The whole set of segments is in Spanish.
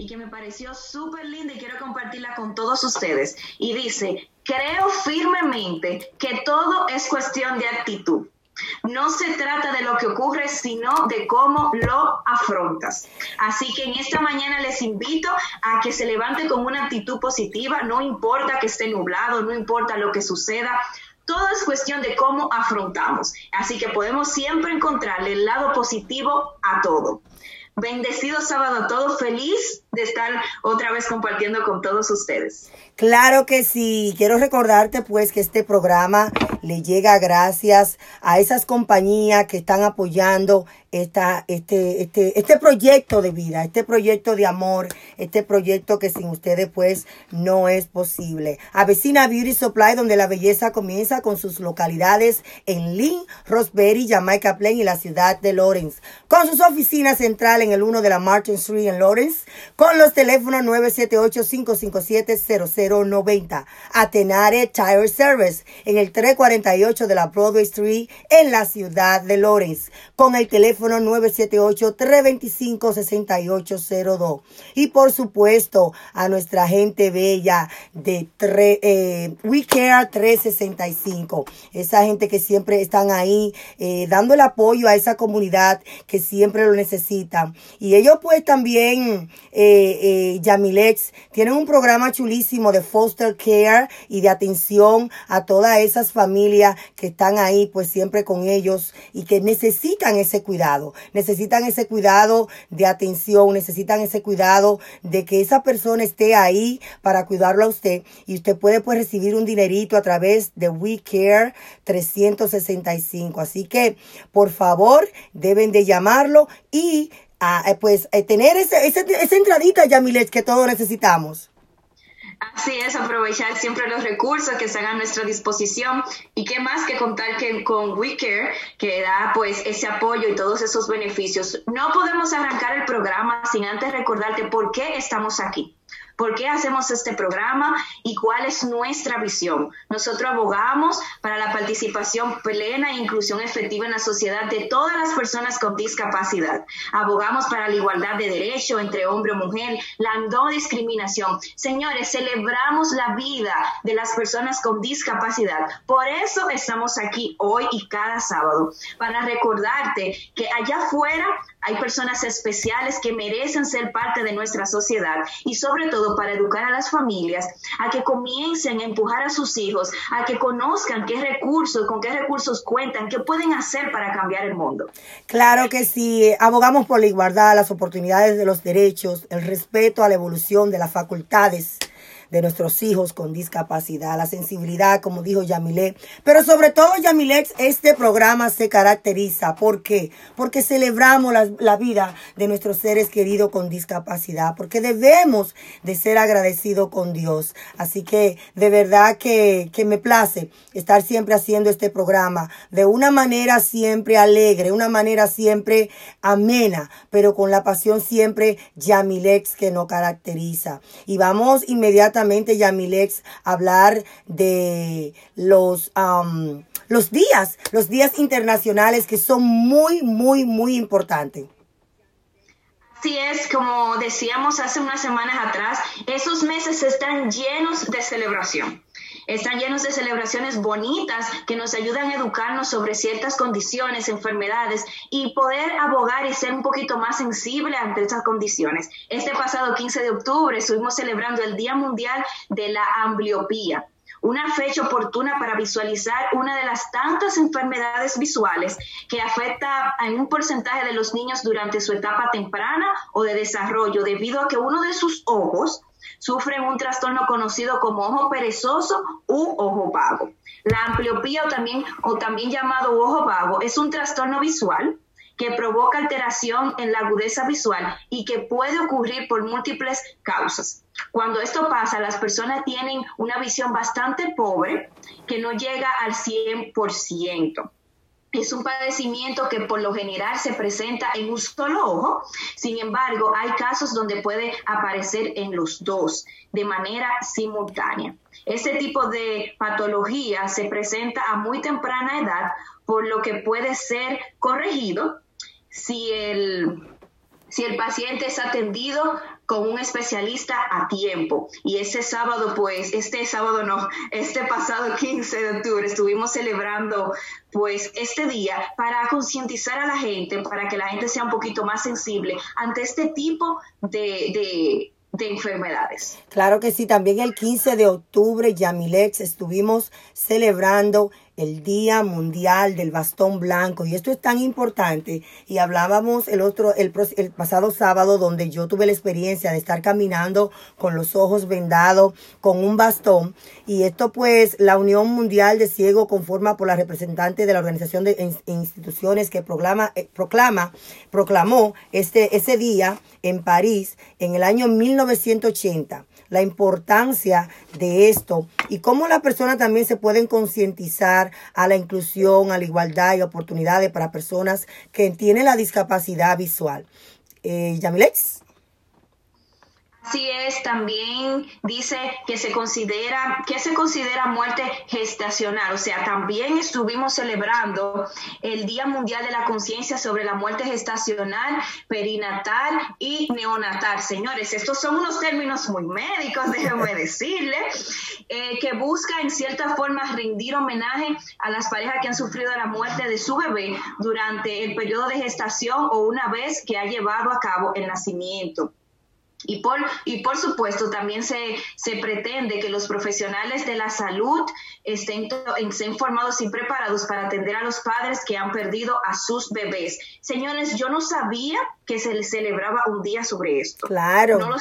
y que me pareció súper linda y quiero compartirla con todos ustedes. Y dice, creo firmemente que todo es cuestión de actitud. No se trata de lo que ocurre, sino de cómo lo afrontas. Así que en esta mañana les invito a que se levante con una actitud positiva, no importa que esté nublado, no importa lo que suceda, todo es cuestión de cómo afrontamos. Así que podemos siempre encontrarle el lado positivo a todo. Bendecido sábado a todos, feliz de estar otra vez compartiendo con todos ustedes. Claro que sí, quiero recordarte pues que este programa le llega gracias a esas compañías que están apoyando esta, este, este, este proyecto de vida, este proyecto de amor, este proyecto que sin ustedes pues no es posible. Avecina Beauty Supply, donde la belleza comienza con sus localidades en Lynn, Roseberry, Jamaica Plain y la ciudad de Lawrence, con sus oficinas centrales en el 1 de la Martin Street en Lawrence, con los teléfonos 978-557-0090. Atenare Tire Service en el 348 de la Broadway Street en la ciudad de Lawrence, con el teléfono 978-325-6802. Y por supuesto, a nuestra gente bella de eh, We Care 365. Esa gente que siempre están ahí eh, dando el apoyo a esa comunidad que siempre lo necesitan. Y ellos pues también, eh, eh, Yamilex, tienen un programa chulísimo de foster care y de atención a todas esas familias que están ahí pues siempre con ellos y que necesitan ese cuidado. Necesitan ese cuidado de atención, necesitan ese cuidado de que esa persona esté ahí para cuidarlo a usted y usted puede pues recibir un dinerito a través de We Care 365. Así que por favor deben de llamarlo y a, pues eh, tener ese, ese, esa entradita, Yamilet, que todos necesitamos. Así es, aprovechar siempre los recursos que están a nuestra disposición y qué más que contar que con WeCare, que da pues ese apoyo y todos esos beneficios. No podemos arrancar el programa sin antes recordarte por qué estamos aquí. ¿Por qué hacemos este programa y cuál es nuestra visión? Nosotros abogamos para la participación plena e inclusión efectiva en la sociedad de todas las personas con discapacidad. Abogamos para la igualdad de derecho entre hombre y mujer, la no discriminación. Señores, celebramos la vida de las personas con discapacidad. Por eso estamos aquí hoy y cada sábado, para recordarte que allá afuera hay personas especiales que merecen ser parte de nuestra sociedad y sobre todo para educar a las familias a que comiencen a empujar a sus hijos, a que conozcan qué recursos, con qué recursos cuentan, qué pueden hacer para cambiar el mundo. Claro que sí, abogamos por la igualdad, las oportunidades de los derechos, el respeto a la evolución de las facultades de nuestros hijos con discapacidad, la sensibilidad, como dijo Yamile. Pero sobre todo, Yamilex, este programa se caracteriza. ¿Por qué? Porque celebramos la, la, vida de nuestros seres queridos con discapacidad, porque debemos de ser agradecidos con Dios. Así que de verdad que, que me place estar siempre haciendo este programa de una manera siempre alegre, una manera siempre amena, pero con la pasión siempre Yamilex que nos caracteriza. Y vamos inmediatamente Yamilex, hablar de los, los días, los días internacionales que son muy, muy, muy importantes. Así es, como decíamos hace unas semanas atrás, esos meses están llenos de celebración. Están llenos de celebraciones bonitas que nos ayudan a educarnos sobre ciertas condiciones, enfermedades y poder abogar y ser un poquito más sensible ante estas condiciones. Este pasado 15 de octubre estuvimos celebrando el Día Mundial de la Ambliopía una fecha oportuna para visualizar una de las tantas enfermedades visuales que afecta a un porcentaje de los niños durante su etapa temprana o de desarrollo debido a que uno de sus ojos sufre un trastorno conocido como ojo perezoso u ojo vago. La ambliopía o también, o también llamado ojo vago es un trastorno visual que provoca alteración en la agudeza visual y que puede ocurrir por múltiples causas. Cuando esto pasa, las personas tienen una visión bastante pobre que no llega al 100%. Es un padecimiento que por lo general se presenta en un solo ojo, sin embargo hay casos donde puede aparecer en los dos de manera simultánea. Este tipo de patología se presenta a muy temprana edad, por lo que puede ser corregido si el, si el paciente es atendido con un especialista a tiempo. Y ese sábado, pues, este sábado no, este pasado 15 de octubre estuvimos celebrando pues este día para concientizar a la gente, para que la gente sea un poquito más sensible ante este tipo de, de enfermedades. Claro que sí, también el 15 de octubre, Yamilex, estuvimos celebrando el Día Mundial del Bastón Blanco. Y esto es tan importante. Y hablábamos el otro, el, el, pasado sábado, donde yo tuve la experiencia de estar caminando con los ojos vendados, con un bastón. Y esto, pues, la Unión Mundial de Ciego, conforma por la representante de la Organización de Instituciones que proclama, eh, proclama, proclamó este, ese día en París en el año 1980 la importancia de esto y cómo las personas también se pueden concientizar a la inclusión, a la igualdad y oportunidades para personas que tienen la discapacidad visual. Eh, Yamilex. Así es, también dice que se considera, que se considera muerte gestacional. O sea, también estuvimos celebrando el Día Mundial de la Conciencia sobre la muerte gestacional, perinatal y neonatal. Señores, estos son unos términos muy médicos, déjenme decirle, eh, que busca en cierta forma rendir homenaje a las parejas que han sufrido la muerte de su bebé durante el periodo de gestación o una vez que ha llevado a cabo el nacimiento. Y por, y por supuesto, también se, se pretende que los profesionales de la salud estén, estén formados y preparados para atender a los padres que han perdido a sus bebés. Señores, yo no sabía que se celebraba un día sobre esto. Claro. No lo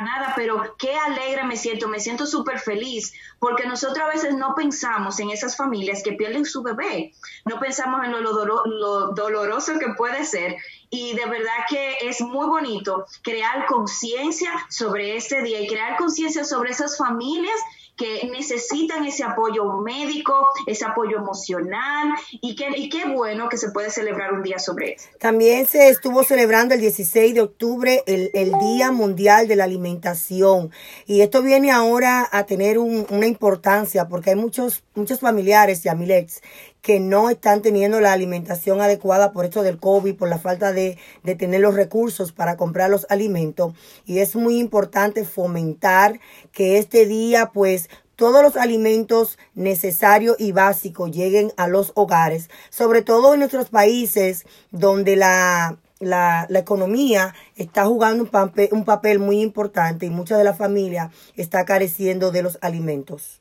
nada, pero qué alegre me siento, me siento súper feliz, porque nosotros a veces no pensamos en esas familias que pierden su bebé, no pensamos en lo, lo doloroso que puede ser, y de verdad que es muy bonito crear conciencia sobre este día y crear conciencia sobre esas familias que necesitan ese apoyo médico, ese apoyo emocional y, que, y qué bueno que se puede celebrar un día sobre eso. También se estuvo celebrando el 16 de octubre el, el Día Mundial de la Alimentación y esto viene ahora a tener un, una importancia porque hay muchos, muchos familiares y amilets que no están teniendo la alimentación adecuada por esto del COVID, por la falta de, de, tener los recursos para comprar los alimentos. Y es muy importante fomentar que este día, pues, todos los alimentos necesarios y básicos lleguen a los hogares, sobre todo en nuestros países donde la, la, la, economía está jugando un papel, un papel muy importante y mucha de la familia está careciendo de los alimentos.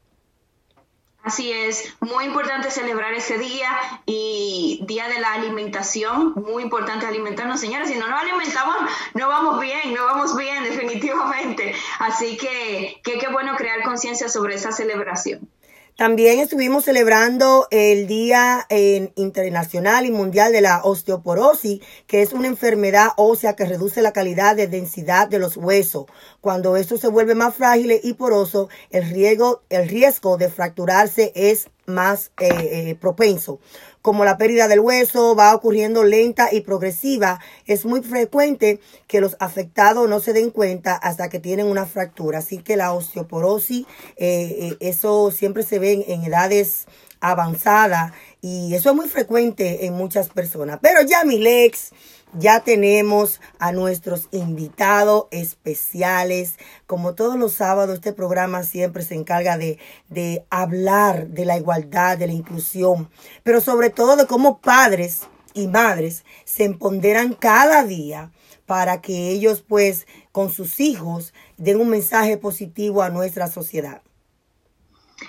Así es, muy importante celebrar ese día y día de la alimentación, muy importante alimentarnos, señores, si no nos alimentamos no vamos bien, no vamos bien definitivamente. Así que qué bueno crear conciencia sobre esa celebración. También estuvimos celebrando el Día Internacional y Mundial de la Osteoporosis, que es una enfermedad ósea que reduce la calidad de densidad de los huesos. Cuando esto se vuelve más frágil y poroso, el riesgo, el riesgo de fracturarse es más eh, eh, propenso. Como la pérdida del hueso va ocurriendo lenta y progresiva, es muy frecuente que los afectados no se den cuenta hasta que tienen una fractura. Así que la osteoporosis, eh, eso siempre se ve en edades avanzadas y eso es muy frecuente en muchas personas. Pero ya mi Lex ya tenemos a nuestros invitados especiales. Como todos los sábados, este programa siempre se encarga de, de hablar de la igualdad, de la inclusión, pero sobre todo de cómo padres y madres se empoderan cada día para que ellos pues con sus hijos den un mensaje positivo a nuestra sociedad.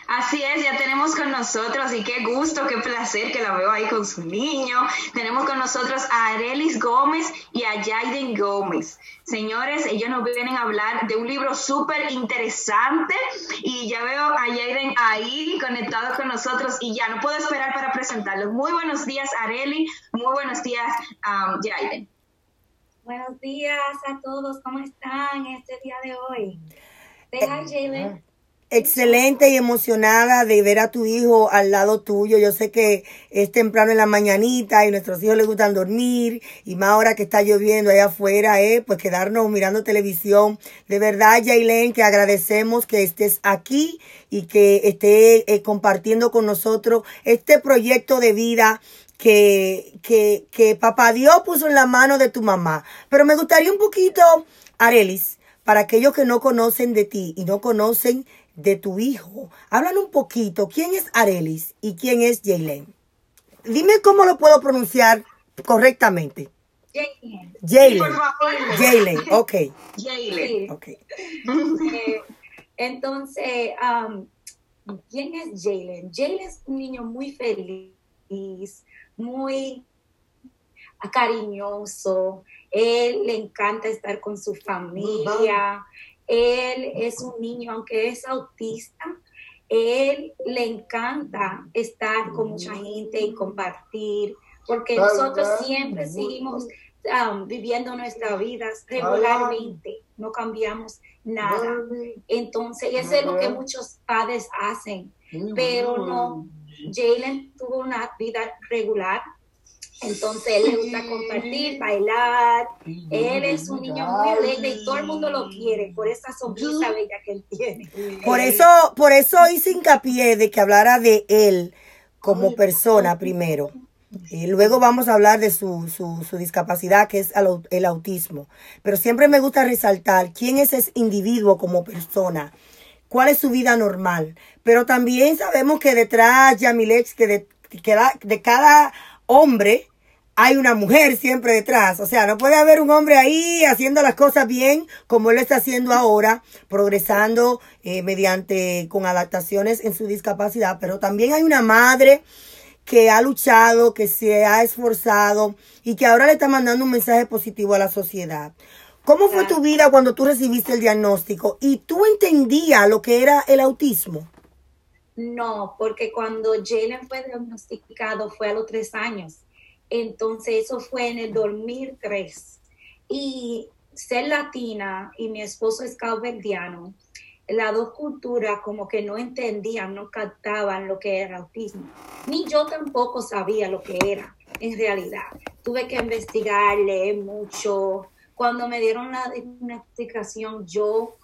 Así es, ya tenemos con nosotros y qué gusto, qué placer que la veo ahí con su niño. Tenemos con nosotros a Arelis Gómez y a Jaiden Gómez. Señores, ellos nos vienen a hablar de un libro súper interesante y ya veo a Jaiden ahí conectado con nosotros y ya no puedo esperar para presentarlos. Muy buenos días, Areli. Muy buenos días, um, Jaiden. Buenos días a todos, ¿cómo están este día de hoy? Deja, Jaden excelente y emocionada de ver a tu hijo al lado tuyo. Yo sé que es temprano en la mañanita y nuestros hijos les gustan dormir y más ahora que está lloviendo allá afuera, eh, pues quedarnos mirando televisión. De verdad, Jailen, que agradecemos que estés aquí y que esté eh, compartiendo con nosotros este proyecto de vida que, que, que papá Dios puso en la mano de tu mamá. Pero me gustaría un poquito, Arelis, para aquellos que no conocen de ti y no conocen de tu hijo, hablan un poquito. ¿Quién es Arelis y quién es Jalen? Dime cómo lo puedo pronunciar correctamente. Jalen. Jalen. Por favor. Jalen, ok. Jalen. Sí. ok. Eh, entonces, um, ¿quién es Jalen? Jalen es un niño muy feliz, muy cariñoso. Él le encanta estar con su familia. Él es un niño, aunque es autista, él le encanta estar con mucha gente y compartir, porque nosotros siempre seguimos um, viviendo nuestras vidas regularmente, no cambiamos nada. Entonces, y eso es lo que muchos padres hacen, pero no. Jalen tuvo una vida regular, entonces él le gusta compartir, bailar. Él es un niño muy alegre y todo el mundo lo quiere por esa sonrisa bella que él tiene. Por eso, por eso hice hincapié de que hablara de él como persona primero. Y luego vamos a hablar de su, su, su discapacidad, que es el au- el autismo. Pero siempre me gusta resaltar quién es ese individuo como persona, cuál es su vida normal. Pero también sabemos que detrás, Yamilex, que de, que da- de cada hombre hay una mujer siempre detrás. O sea, no puede haber un hombre ahí haciendo las cosas bien como él lo está haciendo ahora, progresando eh, mediante con adaptaciones en su discapacidad. Pero también hay una madre que ha luchado, que se ha esforzado y que ahora le está mandando un mensaje positivo a la sociedad. ¿Cómo fue tu vida cuando tú recibiste el diagnóstico y tú entendías lo que era el autismo? No, porque cuando Jalen fue diagnosticado fue a los tres años. Entonces eso fue en el 2003. Y ser latina y mi esposo es calverdiano, las dos culturas como que no entendían, no captaban lo que era autismo. Ni yo tampoco sabía lo que era en realidad. Tuve que investigar, leer mucho. Cuando me dieron la diagnosticación, yo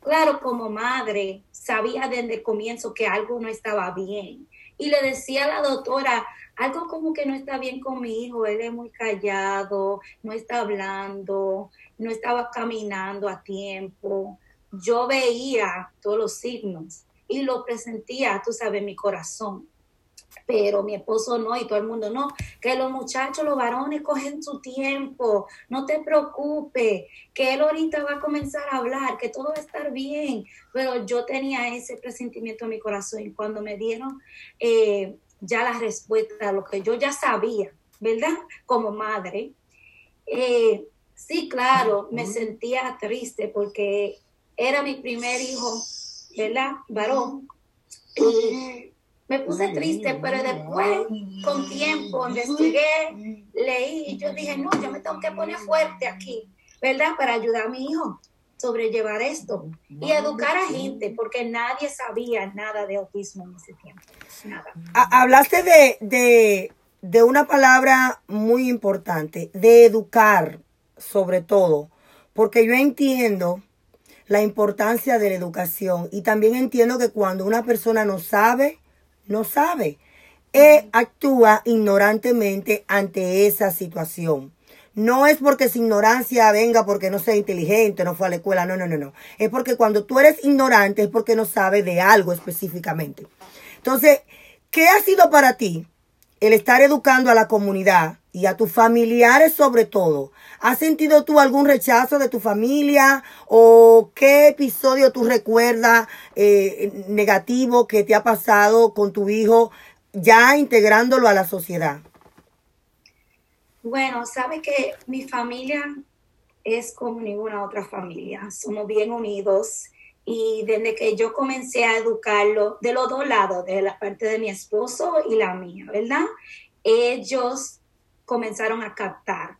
claro, como madre, sabía desde el comienzo que algo no estaba bien. Y le decía a la doctora, algo como que no está bien con mi hijo, él es muy callado, no está hablando, no estaba caminando a tiempo. Yo veía todos los signos y lo presentía, tú sabes, mi corazón. Pero mi esposo no y todo el mundo no, que los muchachos, los varones cogen su tiempo, no te preocupes, que él ahorita va a comenzar a hablar, que todo va a estar bien. Pero yo tenía ese presentimiento en mi corazón y cuando me dieron eh, ya la respuesta a lo que yo ya sabía, ¿verdad? Como madre, eh, sí, claro, me sentía triste porque era mi primer hijo, ¿verdad? Varón. Y me puse triste, pero después, con tiempo, investigué, leí y yo dije, no, yo me tengo que poner fuerte aquí, ¿verdad? Para ayudar a mi hijo sobrellevar esto y educar a gente, porque nadie sabía nada de autismo en ese tiempo, nada. Hablaste de, de, de una palabra muy importante, de educar sobre todo, porque yo entiendo la importancia de la educación y también entiendo que cuando una persona no sabe, no sabe, e actúa ignorantemente ante esa situación. No es porque su ignorancia venga porque no sea inteligente, no fue a la escuela, no, no, no, no. Es porque cuando tú eres ignorante es porque no sabes de algo específicamente. Entonces, ¿qué ha sido para ti el estar educando a la comunidad y a tus familiares sobre todo? ¿Has sentido tú algún rechazo de tu familia o qué episodio tú recuerdas eh, negativo que te ha pasado con tu hijo ya integrándolo a la sociedad? Bueno, sabe que mi familia es como ninguna otra familia. Somos bien unidos y desde que yo comencé a educarlo de los dos lados, de la parte de mi esposo y la mía, ¿verdad? Ellos comenzaron a captar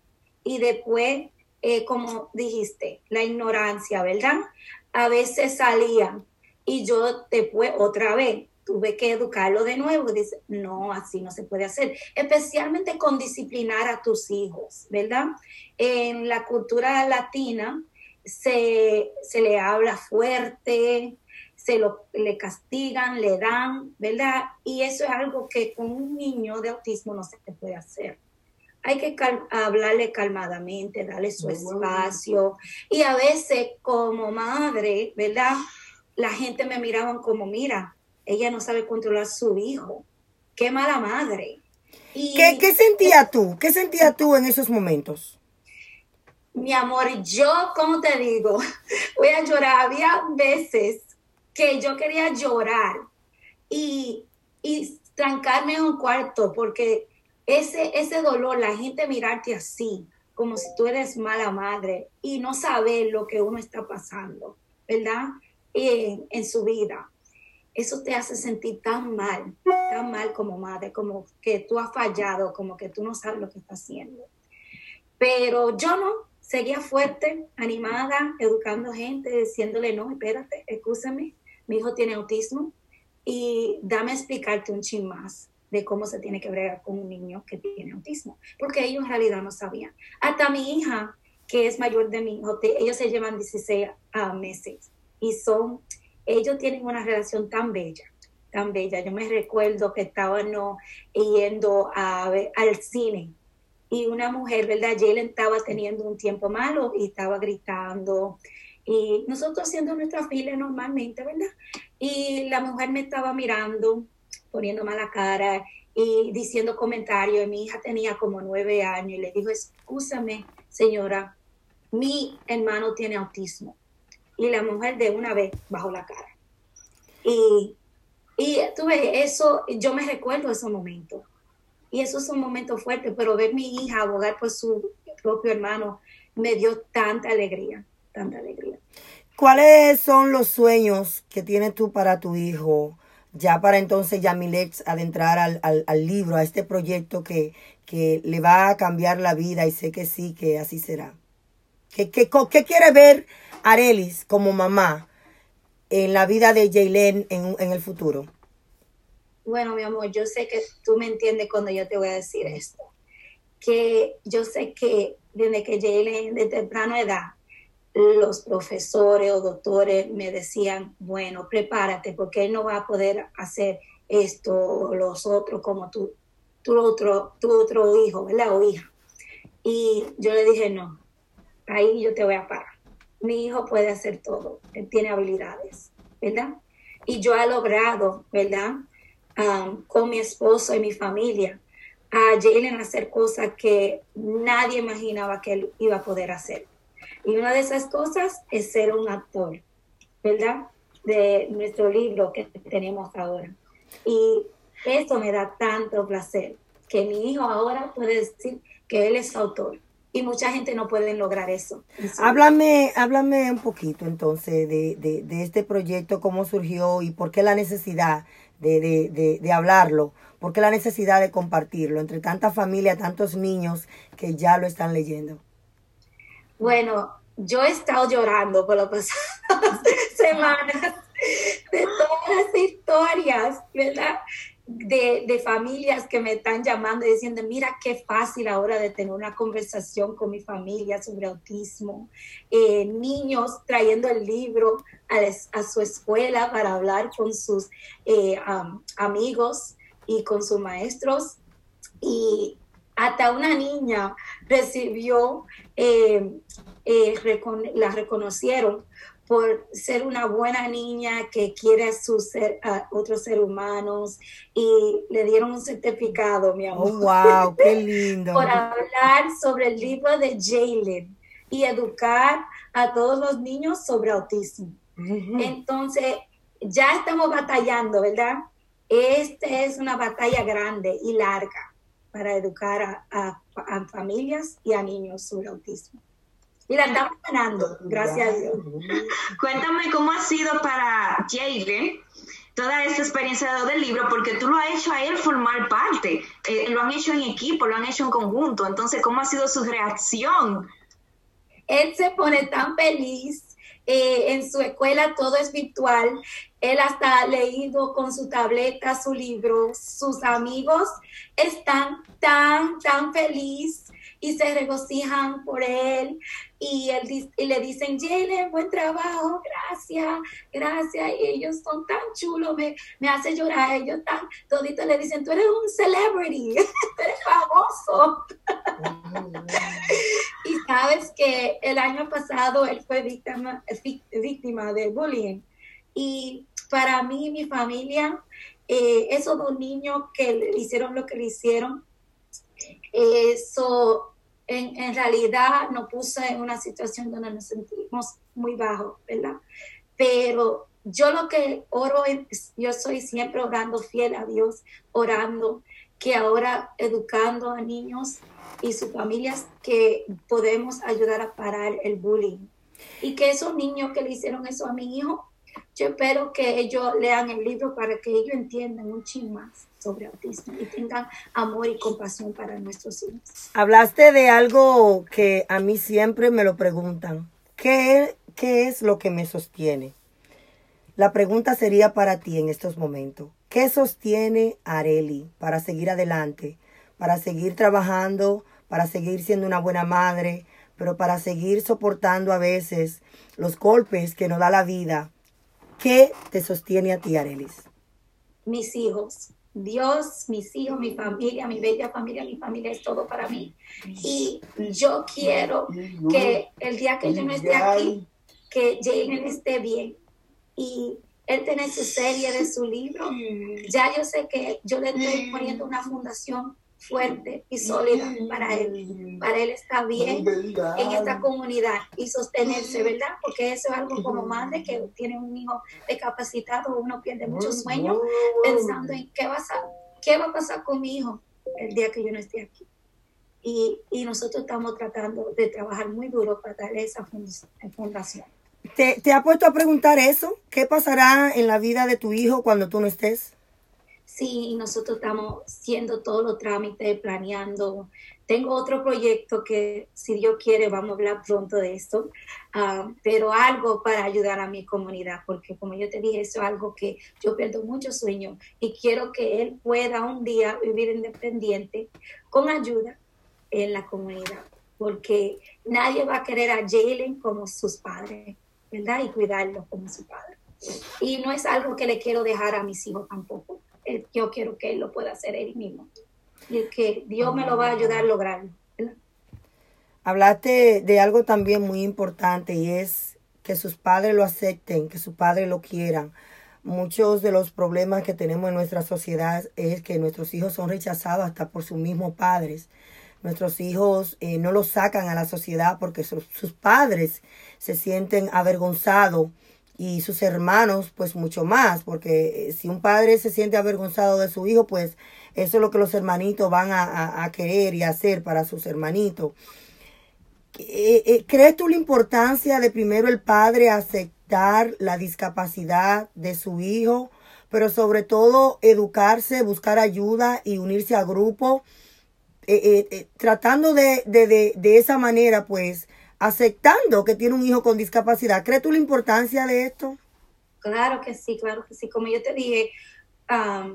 y después, eh, como dijiste, la ignorancia, ¿verdad? A veces salían y yo después otra vez tuve que educarlo de nuevo. Dice, no, así no se puede hacer. Especialmente con disciplinar a tus hijos, ¿verdad? En la cultura latina se, se le habla fuerte, se lo, le castigan, le dan, ¿verdad? Y eso es algo que con un niño de autismo no se puede hacer. Hay que hablarle calmadamente, darle su espacio. Y a veces como madre, ¿verdad? La gente me miraba como, mira, ella no sabe controlar su hijo. Qué mala madre. ¿Qué, ¿Qué sentía tú? ¿Qué sentías tú en esos momentos? Mi amor, yo, como te digo, voy a llorar. Había veces que yo quería llorar y, y trancarme en un cuarto porque ese, ese dolor, la gente mirarte así, como si tú eres mala madre y no saber lo que uno está pasando, ¿verdad? En, en su vida. Eso te hace sentir tan mal, tan mal como madre, como que tú has fallado, como que tú no sabes lo que estás haciendo. Pero yo no, seguía fuerte, animada, educando gente, diciéndole, no, espérate, escúchame, mi hijo tiene autismo y dame a explicarte un chin más de cómo se tiene que bregar con un niño que tiene autismo, porque ellos en realidad no sabían. Hasta mi hija, que es mayor de mi hijo, ellos se llevan 16 ah, meses y son, ellos tienen una relación tan bella, tan bella. Yo me recuerdo que estaban yendo a, al cine y una mujer, ¿verdad? Jalen estaba teniendo un tiempo malo y estaba gritando. Y nosotros haciendo nuestra fila normalmente, ¿verdad? Y la mujer me estaba mirando poniendo mala cara y diciendo comentarios. Mi hija tenía como nueve años y le dijo, escúchame, señora, mi hermano tiene autismo. Y la mujer de una vez bajó la cara. Y, y tuve eso, yo me recuerdo esos momentos. Y esos son momentos fuertes, pero ver mi hija abogar por su propio hermano me dio tanta alegría, tanta alegría. ¿Cuáles son los sueños que tienes tú para tu hijo? Ya para entonces Yamilex adentrar al, al, libro, a este proyecto que, que, le va a cambiar la vida y sé que sí, que así será. ¿Qué, qué, qué quiere ver Arelis como mamá en la vida de Jaylen en, en el futuro? Bueno, mi amor, yo sé que tú me entiendes cuando yo te voy a decir esto. Que yo sé que desde que Jaylen de temprana edad los profesores o doctores me decían, bueno, prepárate porque él no va a poder hacer esto o los otros como tú, tu otro, tu otro hijo, ¿verdad? O hija. Y yo le dije, no, ahí yo te voy a parar. Mi hijo puede hacer todo, él tiene habilidades, ¿verdad? Y yo he logrado, ¿verdad? con mi esposo y mi familia, a Jalen hacer cosas que nadie imaginaba que él iba a poder hacer. Y una de esas cosas es ser un actor, ¿verdad? De nuestro libro que tenemos ahora. Y eso me da tanto placer, que mi hijo ahora puede decir que él es autor. Y mucha gente no puede lograr eso. Háblame, háblame un poquito entonces de, de, de, este proyecto, cómo surgió y por qué la necesidad de, de, de hablarlo, por qué la necesidad de compartirlo entre tanta familia, tantos niños que ya lo están leyendo. Bueno, yo he estado llorando por las pasadas semanas de todas las historias, ¿verdad? De, de, familias que me están llamando y diciendo, mira qué fácil ahora de tener una conversación con mi familia sobre autismo. Eh, niños trayendo el libro a, a, su escuela para hablar con sus eh, amigos y con sus maestros. Y hasta una niña recibió eh, eh, la reconocieron por ser una buena niña que quiere a, sus a otros seres humanos y le dieron un certificado, mi amor. Oh, wow, qué lindo. por hablar sobre el libro de Jalen y educar a todos los niños sobre autismo. Entonces, ya estamos batallando, ¿verdad? Esta es una batalla grande y larga para educar a familias y a niños sobre autismo. Y la estamos ganando, gracias a Dios. Cuéntame cómo ha sido para Jalen toda esta experiencia del libro, porque tú lo has hecho a él formar parte, eh, lo han hecho en equipo, lo han hecho en conjunto. Entonces, ¿cómo ha sido su reacción? Él se pone tan feliz. Eh, en su escuela todo es virtual. Él hasta ha leído con su tableta su libro. Sus amigos están tan, tan felices y se regocijan por él y, él, y le dicen, Jalen, buen trabajo, gracias, gracias. Y ellos son tan chulos, me, me hace llorar. Ellos tan, toditos le dicen, tú eres un celebrity, tú eres famoso. y sabes que el año pasado él fue víctima, víctima de bullying. Y para mí y mi familia, eh, esos dos niños que le hicieron lo que le hicieron, eso en, en, realidad nos puso en una situación donde nos sentimos muy bajos, ¿verdad? Pero yo lo que oro, yo soy siempre orando fiel a Dios, orando que ahora educando a niños y sus familias que podemos ayudar a parar el bullying. Y que esos niños que le hicieron eso a mi hijo, yo espero que ellos lean el libro para que ellos entiendan un más sobre autismo y tengan amor y compasión para nuestros hijos. Hablaste de algo que a mí siempre me lo preguntan. ¿Qué, qué es lo que me sostiene? La pregunta sería para ti en estos momentos. ¿Qué sostiene a Areli para seguir adelante, para seguir trabajando, para seguir siendo una buena madre, pero para seguir soportando a veces los golpes que nos da la vida? ¿Qué te sostiene a ti, Arelis? Mis hijos. Dios, mis hijos, mi familia, mi bella familia, mi familia es todo para mí. Y yo quiero que el día que yo no esté aquí, que Jalen esté bien. Y él tiene su serie de su libro. Ya yo sé que yo le estoy poniendo una fundación fuerte y sólida para él, para él estar bien en esta comunidad y sostenerse, ¿verdad? Porque eso es algo como madre que tiene un hijo discapacitado, uno pierde mucho sueño pensando en qué va, a, qué va a pasar con mi hijo el día que yo no esté aquí. Y, y nosotros estamos tratando de trabajar muy duro para darle esa fundación. ¿Te, ¿Te ha puesto a preguntar eso? ¿Qué pasará en la vida de tu hijo cuando tú no estés? Sí, nosotros estamos haciendo todos los trámites, planeando. Tengo otro proyecto que, si Dios quiere, vamos a hablar pronto de esto, uh, pero algo para ayudar a mi comunidad, porque como yo te dije, eso es algo que yo pierdo mucho sueño y quiero que él pueda un día vivir independiente con ayuda en la comunidad, porque nadie va a querer a Jalen como sus padres, ¿verdad? Y cuidarlo como su padre. Y no es algo que le quiero dejar a mis hijos tampoco yo quiero que él lo pueda hacer él mismo. Y que Dios me lo va a ayudar a lograrlo. Hablaste de algo también muy importante y es que sus padres lo acepten, que sus padres lo quieran. Muchos de los problemas que tenemos en nuestra sociedad es que nuestros hijos son rechazados hasta por sus mismos padres. Nuestros hijos eh, no los sacan a la sociedad porque sus, sus padres se sienten avergonzados y sus hermanos pues mucho más, porque eh, si un padre se siente avergonzado de su hijo, pues eso es lo que los hermanitos van a, querer y hacer para sus hermanitos. Eh, eh, ¿Crees tú la importancia de primero el padre aceptar la discapacidad de su hijo, pero sobre todo educarse, buscar ayuda y unirse a grupo, tratando de, de, de esa manera pues aceptando que tiene un hijo con discapacidad. ¿Crees tú la importancia de esto? Claro que sí, claro que sí. Como yo te dije,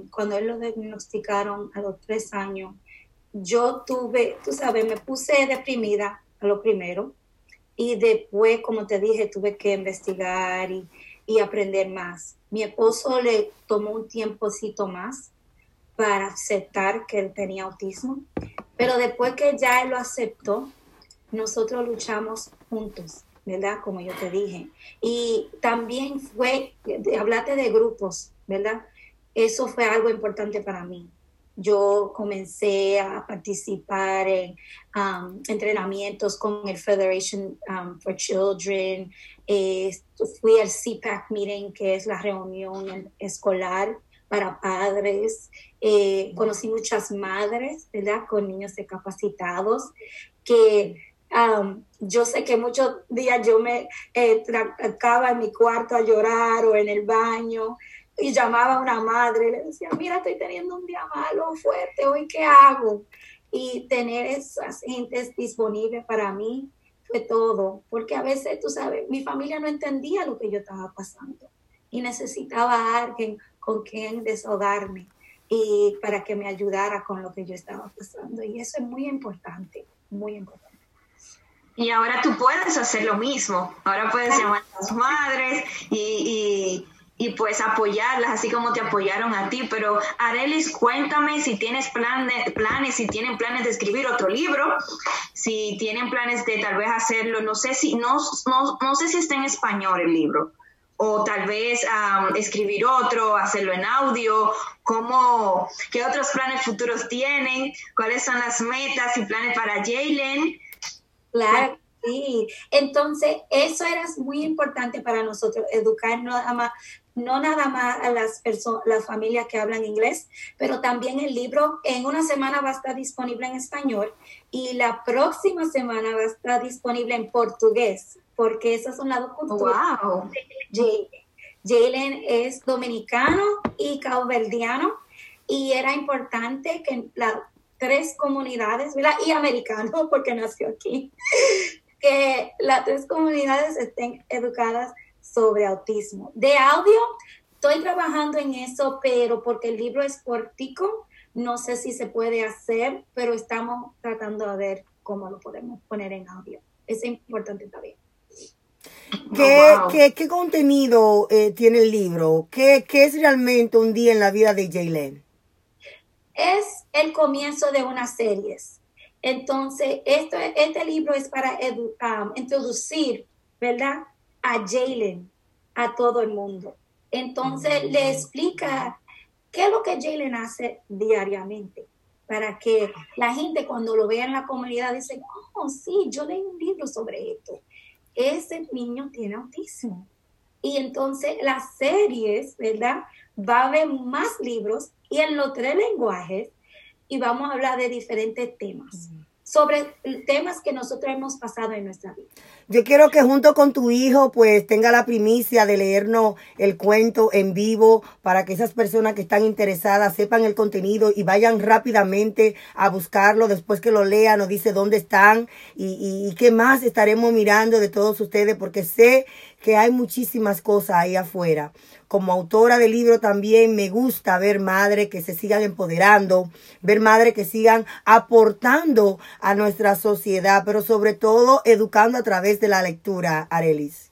cuando él lo diagnosticaron a los tres años, yo tuve, tú sabes, me puse deprimida a lo primero y después, como te dije, tuve que investigar y, y aprender más. Mi esposo le tomó un tiempocito más para aceptar que él tenía autismo, pero después que ya él lo aceptó, nosotros luchamos juntos, ¿verdad? Como yo te dije. Y también fue, hablate de grupos, ¿verdad? Eso fue algo importante para mí. Yo comencé a participar en um, entrenamientos con el Federation um, for Children. Eh, fui al CPAC meeting, que es la reunión escolar para padres. Eh, conocí muchas madres, ¿verdad? Con niños discapacitados que yo sé que muchos días yo me eh, en mi cuarto a llorar o en el baño y llamaba a una madre y le decía, mira, estoy teniendo un día malo, fuerte, hoy qué hago. Y tener esas gentes disponibles para mí fue todo, porque a veces, tú sabes, mi familia no entendía lo que yo estaba pasando y necesitaba a alguien con quien desahogarme y para que me ayudara con lo que yo estaba pasando. Y eso es muy importante muy importante. Y ahora tú puedes hacer lo mismo. Ahora puedes llamar a las madres y, y, y, pues apoyarlas, así como te apoyaron a ti. Pero Arelis, cuéntame si tienes planes, planes, si tienen planes de escribir otro libro, si tienen planes de tal vez hacerlo, no sé si, no, no, no sé si está en español el libro, o tal vez um, escribir otro, hacerlo en audio, cómo, qué otros planes futuros tienen, cuáles son las metas y planes para Jalen. Claro, sí. Entonces, eso era muy importante para nosotros, educar nada más, no nada más a las personas, las familias que hablan inglés, pero también el libro en una semana va a estar disponible en español y la próxima semana va a estar disponible en portugués, porque esas son las dos culturas. Wow. Jalen. Es dominicano y cauverdiano y era importante que las tres comunidades, ¿verdad? Y americano, porque nació aquí, que las tres comunidades estén educadas sobre autismo. De audio, estoy trabajando en eso, pero porque el libro es cortico, no sé si se puede hacer, pero estamos tratando de ver cómo lo podemos poner en audio. Es importante también. ¿Qué, Oh, wow. qué, qué contenido eh, tiene el libro? ¿Qué, ¿Qué es realmente un día en la vida de Jalen? Es el comienzo de unas series. Entonces, esto, este libro es para edu- um, introducir, ¿verdad? A Jalen, a todo el mundo. Entonces, le explica qué es lo que Jalen hace diariamente, para que la gente cuando lo vea en la comunidad dice, oh, sí, yo leí un libro sobre esto. Ese niño tiene autismo. Y entonces las series, ¿verdad? Va a haber más libros y en los tres lenguajes y vamos a hablar de diferentes temas, sobre temas que nosotros hemos pasado en nuestra vida. Yo quiero que junto con tu hijo pues tenga la primicia de leernos el cuento en vivo para que esas personas que están interesadas sepan el contenido y vayan rápidamente a buscarlo después que lo lean, nos dice dónde están y, y, y qué más estaremos mirando de todos ustedes porque sé que hay muchísimas cosas ahí afuera. Como autora de libro también me gusta ver madres que se sigan empoderando, ver madres que sigan aportando a nuestra sociedad, pero sobre todo educando a través de la lectura, Arelis.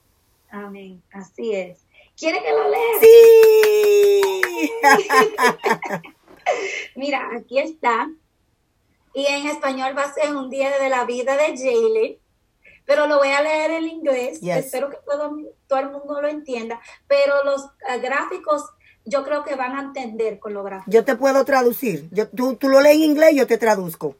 Amén, así es. ¿Quiere que lo lea? Sí. Mira, aquí está. Y en español va a ser un día de la vida de Jalen, pero lo voy a leer en inglés. Yes. Espero que todo, todo el mundo lo entienda. Pero los eh, gráficos yo creo que van a entender con los gráficos. Yo te puedo traducir. Yo, tú, tú lo lees en inglés, yo te traduzco.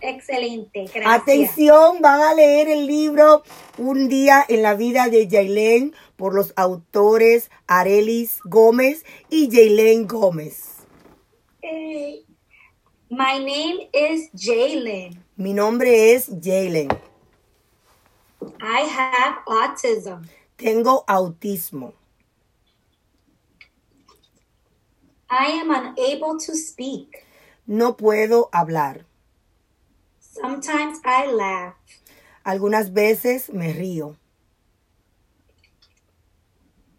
Excelente, gracias. Atención, van a leer el libro Un día en la vida de Jailen por los autores Arelis Gómez y Jailen Gómez. Hey. My name is Jalen. Mi nombre es Jalen. I have autism. Tengo autismo. I am unable to speak. No puedo hablar. Sometimes I laugh. Algunas veces me río.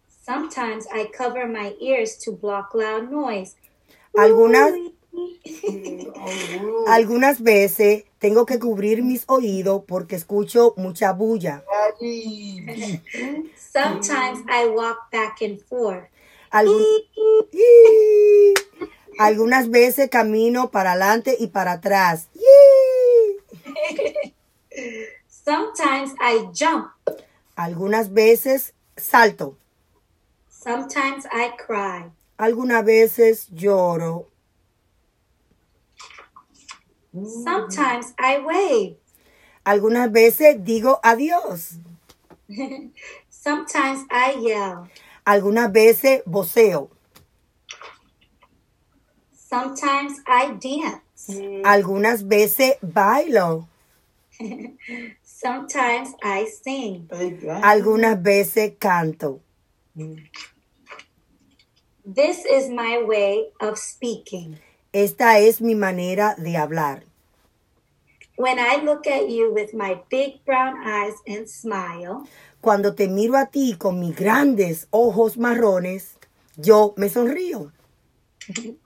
Sometimes I cover my ears to block loud noise. Algunas, algunas veces tengo que cubrir mis oídos porque escucho mucha bulla. Sometimes I walk back and forth. Algun- algunas veces camino para adelante y para atrás. Sometimes I jump. Algunas veces salto. Sometimes I cry. Algunas veces lloro. Sometimes I wave. Algunas veces digo adiós. Sometimes I yell. Algunas veces voceo. Sometimes I dance. Algunas veces bailo. Sometimes I sing. Algunas veces canto. This is my way of speaking. Esta es mi manera de hablar. When I look at you with my big brown eyes and smile, Cuando te miro a ti con mis grandes ojos marrones, yo me sonrío.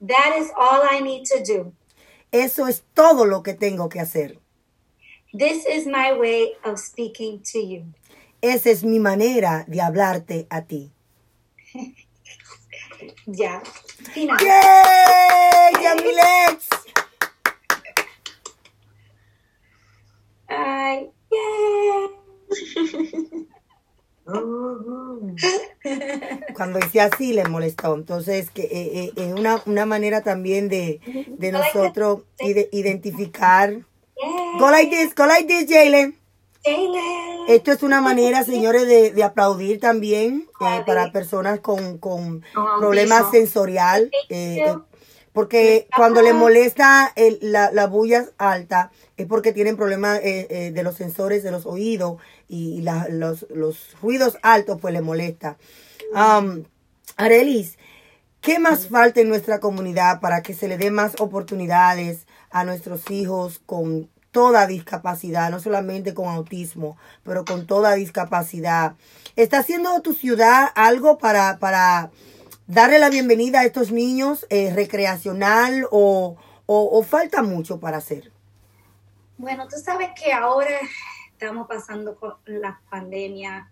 that is all I need to do. Eso es todo lo que tengo que hacer. This is my way of speaking to you. Esa es mi manera de hablarte a ti. Ya. Tina. ¡Yay! Yamilex! Ay, yay. Cuando dice así le molestó. Entonces, que eh, eh, es una, una manera también de, de nosotros ide- identificar. Go like this, go like this, Jalen. Esto es una manera, señores, de, de aplaudir también eh, para personas con, con problemas sensorial. Porque cuando le molesta el- la, la bulla alta es porque tienen problemas eh, eh, de los sensores de los oídos y, la- los, los ruidos altos pues le molesta. Um, Arelis, ¿qué más falta en nuestra comunidad para que se le dé más oportunidades a nuestros hijos con toda discapacidad, no solamente con autismo, pero con toda discapacidad? ¿Está haciendo tu ciudad algo para, para darle la bienvenida a estos niños eh, recreacional o, o- falta mucho para hacer? Bueno, tú sabes que ahora estamos pasando con la pandemia.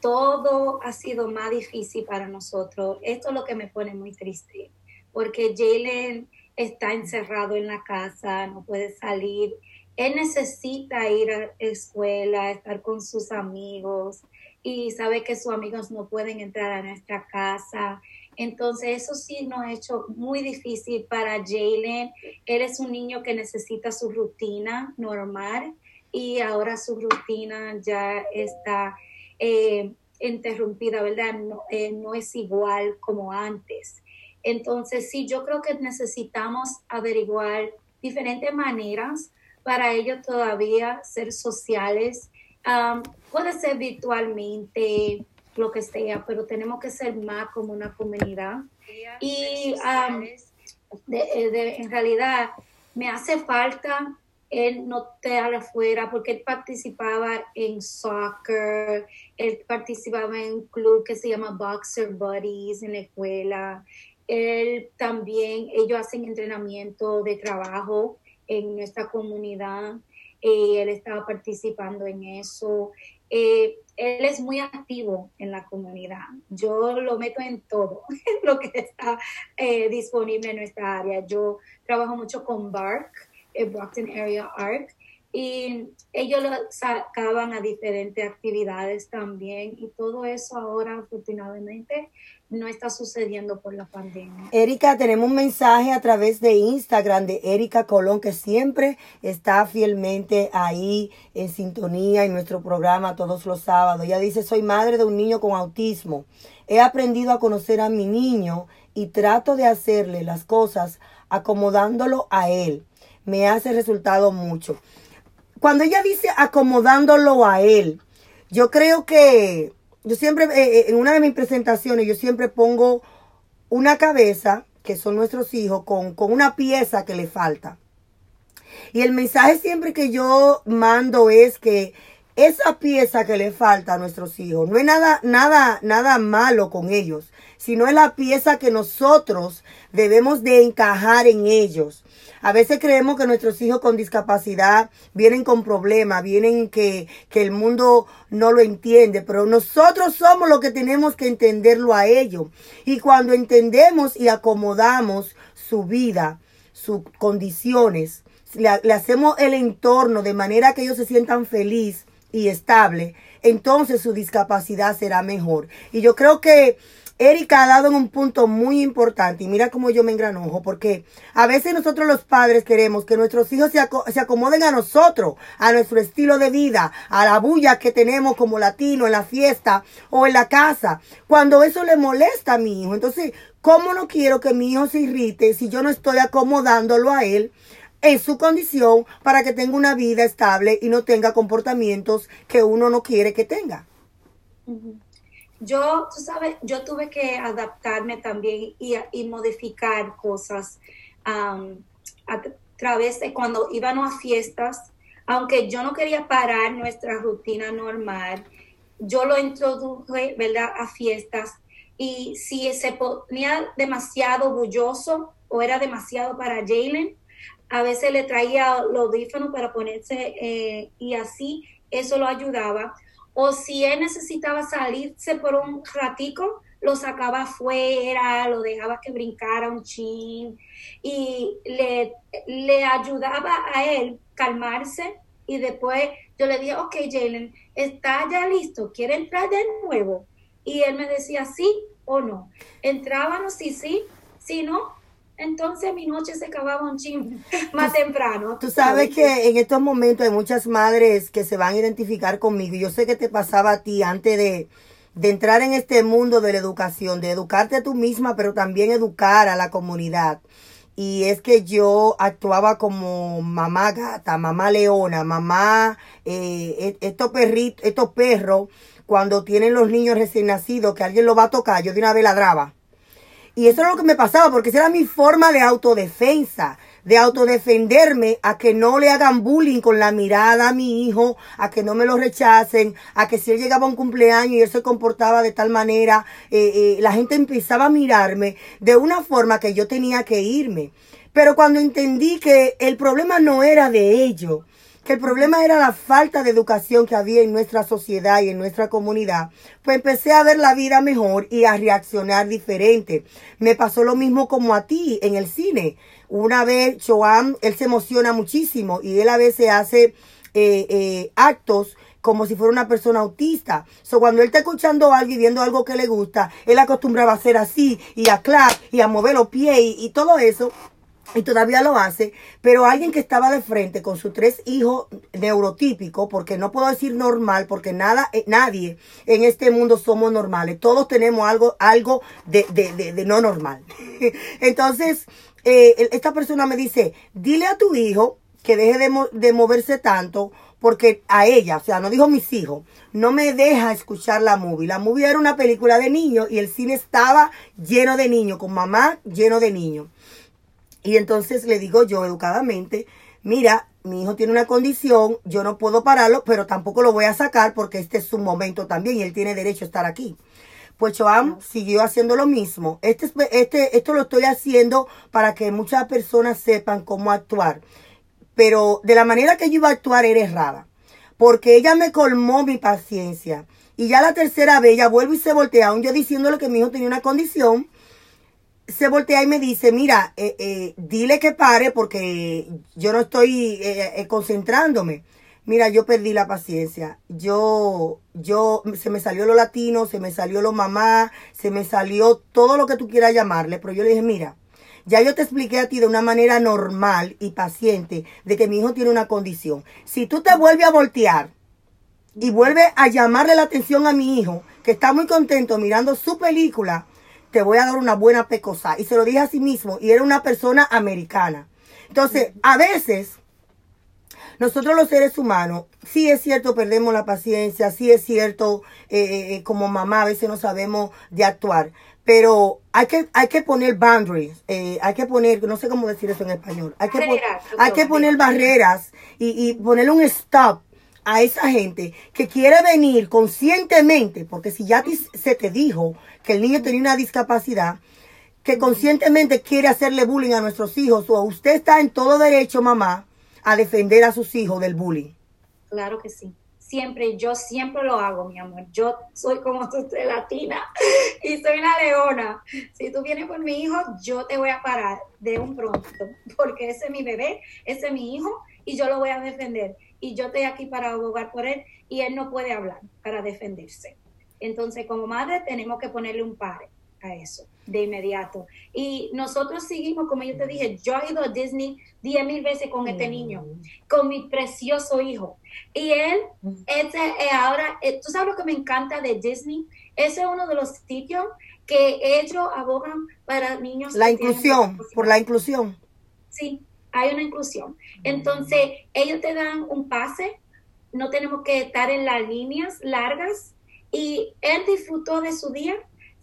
Todo ha sido más difícil para nosotros. Esto es lo que me pone muy triste, porque Jalen está encerrado en la casa, no puede salir. Él necesita ir a escuela, estar con sus amigos y sabe que sus amigos no pueden entrar a nuestra casa. Entonces, eso sí nos ha hecho muy difícil para Jalen. Él es un niño que necesita su rutina normal y ahora su rutina ya está eh, interrumpida, ¿verdad? No, eh, no es igual como antes. Entonces, sí, yo creo que necesitamos averiguar diferentes maneras para ellos todavía ser sociales. Um, puede ser virtualmente, lo que sea, pero tenemos que ser más como una comunidad. Y um, de- de- en realidad me hace falta él no estar afuera porque él participaba en soccer, él participaba en un club que se llama Boxer Buddies en la escuela. Él también, ellos hacen entrenamiento de trabajo en nuestra comunidad. y él estaba participando en eso. Eh, él es muy activo en la comunidad. Yo lo meto en todo lo que está eh, disponible en nuestra área. Yo trabajo mucho con BARC, el Brockton Area ARC, y ellos lo sacaban a diferentes actividades también, y todo eso ahora, afortunadamente, no está sucediendo por la pandemia. Erika, tenemos un mensaje a través de Instagram de Erika Colón, que siempre está fielmente ahí en sintonía en nuestro programa todos los sábados. Ella dice, soy madre de un niño con autismo. He aprendido a conocer a mi niño y trato de hacerle las cosas acomodándolo a él. Me hace resultado mucho. Cuando ella dice acomodándolo a él, yo creo que yo siempre, eh, eh, en una de mis presentaciones, yo siempre pongo una cabeza, que son nuestros hijos, con, con una pieza que le falta. Y el mensaje siempre que yo mando es que esa pieza que le falta a nuestros hijos no es nada, nada, nada malo con ellos, sino es la pieza que nosotros debemos de encajar en ellos. A veces creemos que nuestros hijos con discapacidad vienen con problemas, vienen que, que el mundo no lo entiende, pero nosotros somos los que tenemos que entenderlo a ellos. Y cuando entendemos y acomodamos su vida, sus condiciones, le, hacemos el entorno de manera que ellos se sientan felices y estable, entonces su discapacidad será mejor. Y yo creo que Erika ha dado en un punto muy importante y mira cómo yo me engranojo, porque a veces nosotros los padres queremos que nuestros hijos se, se acomoden a nosotros, a nuestro estilo de vida, a la bulla que tenemos como latino en la fiesta o en la casa, cuando eso le molesta a mi hijo. Entonces, ¿cómo no quiero que mi hijo se irrite si yo no estoy acomodándolo a él? en su condición para que tenga una vida estable y no tenga comportamientos que uno no quiere que tenga. Yo, tú sabes, yo tuve que adaptarme también y, modificar cosas a través de cuando íbamos a fiestas, aunque yo no quería parar nuestra rutina normal, yo lo introduje, ¿verdad?, a fiestas y si se ponía demasiado bulloso o era demasiado para Jalen, a veces le traía los audífonos para ponerse eh, y así eso lo ayudaba. O si él necesitaba salirse por un ratico, lo sacaba afuera, lo dejaba que brincara un chin y le, le ayudaba a él calmarse y después yo le dije, ok Jalen, ¿está ya listo? ¿Quiere entrar de nuevo? Y él me decía sí o no. Entrábamos sí, sí, si no, entonces mi noche se acababa un ching más temprano. Tú sabes que en estos momentos hay muchas madres que se van a identificar conmigo. Yo sé que te pasaba a ti antes de, de entrar en este mundo de la educación, de educarte a tú misma, pero también educar a la comunidad. Y es que yo actuaba como mamá gata, mamá leona, mamá, eh, e, estos perritos, estos perros, cuando tienen los niños recién nacidos, que alguien lo va a tocar, yo de una vez ladraba. Y eso era lo que me pasaba, porque esa era mi forma de autodefensa, de autodefenderme a que no le hagan bullying con la mirada a mi hijo, a que no me lo rechacen, a que si él llegaba a un cumpleaños y él se comportaba de tal manera, eh, eh, la gente empezaba a mirarme de una forma que yo tenía que irme. Pero cuando entendí que el problema no era de ellos, que el problema era la falta de educación que había en nuestra sociedad y en nuestra comunidad, pues empecé a ver la vida mejor y a reaccionar diferente. Me pasó lo mismo como a ti en el cine. Una vez Joan, él se emociona muchísimo y él a veces hace eh, eh, actos como si fuera una persona autista. So, cuando él está escuchando algo y viendo algo que le gusta, él acostumbraba a hacer así y a clap y a mover los pies y todo eso y todavía lo hace, pero alguien que estaba de frente con sus tres hijos neurotípicos, porque no puedo decir normal, porque nada, eh, nadie en este mundo somos normales, todos tenemos algo, algo de, de, de, no normal. Entonces, eh, esta persona me dice, dile a tu hijo que deje de, de moverse tanto, porque a ella, o sea, no dijo mis hijos, no me deja escuchar la movie. La movie era una película de niños y el cine estaba lleno de niños, con mamá lleno de niños. Y entonces le digo yo educadamente, mira, mi hijo tiene una condición, yo no puedo pararlo, pero tampoco lo voy a sacar porque este es su momento también y él tiene derecho a estar aquí. Pues Joan siguió haciendo lo mismo. Este, este, esto lo estoy haciendo para que muchas personas sepan cómo actuar. Pero de la manera que yo iba a actuar era errada. Porque ella me colmó mi paciencia. Y ya la tercera vez ella vuelve y se voltea, aún yo diciéndole que mi hijo tenía una condición se voltea y me dice, mira, eh, eh, dile que pare porque yo no estoy eh, concentrándome. Mira, yo perdí la paciencia. Yo, yo, se me salió lo latino, se me salió lo mamá, se me salió todo lo que tú quieras llamarle. Pero yo le dije, mira, ya yo te expliqué a ti de una manera normal y paciente de que mi hijo tiene una condición. Si tú te vuelves a voltear y vuelves a llamarle la atención a mi hijo, que está muy contento mirando su película, te voy a dar una buena pecosa. Y se lo dije a sí mismo, y era una persona americana. Entonces, a veces, nosotros los seres humanos, sí es cierto, perdemos la paciencia, sí es cierto, eh, eh, eh, como mamá a veces no sabemos de actuar, pero hay que, hay que poner boundaries, hay que poner, no sé cómo decir eso en español, hay que, hay que poner barreras y, y ponerle un stop a esa gente que quiere venir conscientemente, porque si ya se te dijo que el niño tenía una discapacidad, que conscientemente quiere hacerle bullying a nuestros hijos, o usted está en todo derecho, mamá, a defender a sus hijos del bullying. Claro que sí. Siempre, yo siempre lo hago, mi amor. Yo soy como tú, latina y soy una leona. Si tú vienes por mi hijo, yo te voy a parar de un pronto, porque ese es mi bebé, ese es mi hijo y yo lo voy a defender. Y yo estoy aquí para abogar por él y él no puede hablar para defenderse. Entonces, como madre, tenemos que ponerle un pare a eso de inmediato. Y nosotros seguimos, como yo te dije, yo he ido a Disney diez mil veces con este niño, con mi precioso hijo. Y él, este, eh, ahora, eh, tú sabes lo que me encanta de Disney, ese es uno de los sitios que ellos abogan para niños. La inclusión, por la inclusión. Sí, hay una inclusión. Entonces, ellos te dan un pase, no tenemos que estar en las líneas largas y él disfrutó de su día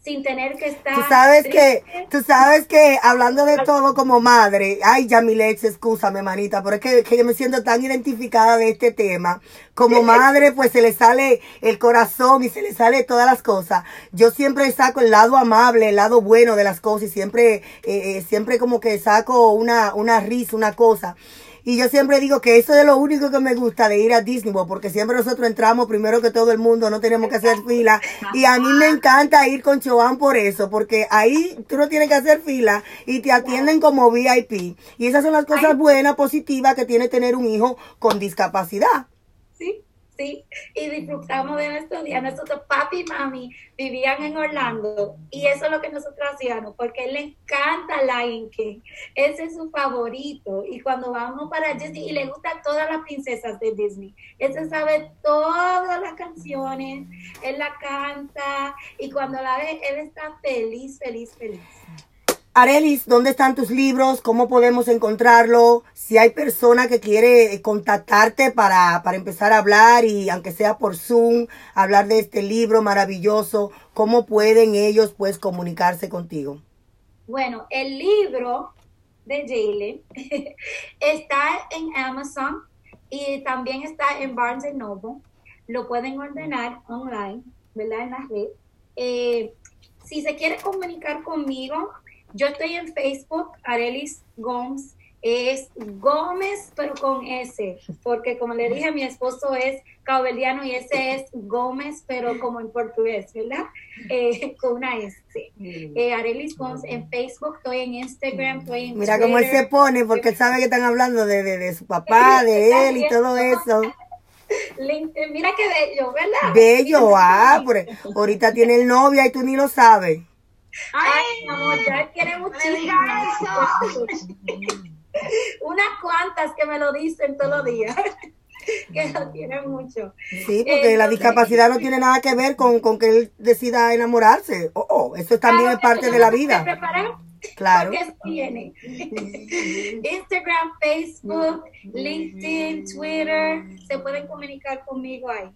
sin tener que estar. Tú sabes que, tú sabes que hablando de todo como madre, ay, Yamilex, excúsame, manita, pero es que, que yo me siento tan identificada de este tema. Como madre, pues se le sale el corazón y se le sale todas las cosas. Yo siempre saco el lado amable, el lado bueno de las cosas y siempre, eh, eh, siempre como que saco una, una risa, una cosa. Y yo siempre digo que eso es lo único que me gusta de ir a Disney World, porque siempre nosotros entramos primero que todo el mundo, no tenemos que hacer fila. Y a mí me encanta ir con Choan por eso, porque ahí tú no tienes que hacer fila y te atienden como VIP. Y esas son las cosas buenas, positivas que tiene tener un hijo con discapacidad. Sí, sí. Y disfrutamos de nuestro día. Nosotros, papi y mami, vivían en Orlando. Y eso es lo que nosotros hacíamos, porque él le encanta Lion King. Ese es su favorito. Y cuando vamos para Disney, y le gustan todas las princesas de Disney. Él sabe todas las canciones, él la canta. Y cuando la ve, él está feliz, feliz, feliz. Arelis, ¿dónde están tus libros? ¿Cómo podemos encontrarlo? Si hay persona que quiere contactarte para, para empezar a hablar y aunque sea por Zoom, hablar de este libro maravilloso, ¿cómo pueden ellos pues comunicarse contigo? Bueno, el libro de Jalen está en Amazon y también está en Barnes Noble. Lo pueden ordenar online, ¿verdad? En la red. Eh, si se quiere comunicar conmigo, yo estoy en Facebook, Arelis Gómez. Es Gómez, pero con S, porque como le dije, mi esposo es caubeliano y ese es Gómez, pero como en portugués, ¿verdad? Eh, con una S. Eh, Arelis Gómez en Facebook, estoy en Instagram, estoy en Mira cómo él se pone, porque él sabe que están hablando de, de, de su papá, de él y todo eso. LinkedIn, Mira qué bello, ¿verdad? Bello, ah, ahorita tiene el novia y tú ni lo sabes. Ay, mi amor, ya él quiere muchísimo. diga Unas cuantas que me lo dicen todos los días. que lo quieren mucho. Sí, porque la discapacidad no tiene nada que ver con, con que él decida enamorarse. Oh, oh, eso también es parte de la vida. Claro. Porque viene. Instagram, Facebook, LinkedIn, Twitter, se pueden comunicar conmigo ahí.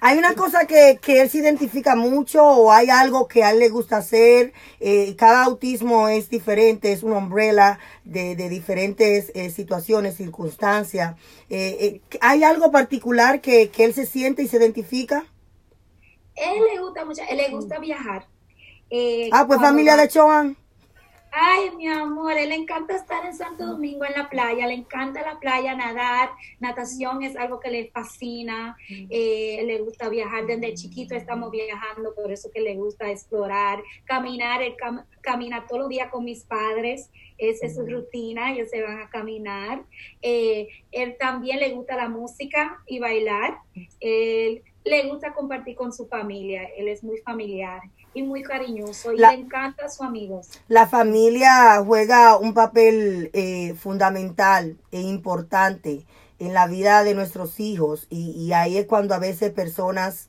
Hay una cosa que, que él se identifica mucho o hay algo que a él le gusta hacer. Eh, cada autismo es diferente, es una umbrella de, de diferentes eh, situaciones, circunstancias. Eh, eh, ¿Hay algo particular que, que él se siente y se identifica? Él le gusta mucho, él le gusta viajar. Ah, pues familia va- de Choan. Ay, mi amor, él le encanta estar en Santo Domingo en la playa, le encanta la playa, nadar, natación es algo que le fascina, eh, le gusta viajar, desde chiquito estamos viajando, por eso que le gusta explorar, caminar, él cam- camina todos los días con mis padres, esa es su rutina, ellos se van a caminar, Eh, él también le gusta la música y bailar, él le gusta compartir con su familia, él es muy familiar y muy cariñoso y La- le encanta a sus amigos. La familia juega un papel eh, fundamental e importante en la vida de nuestros hijos y, y ahí es cuando a veces personas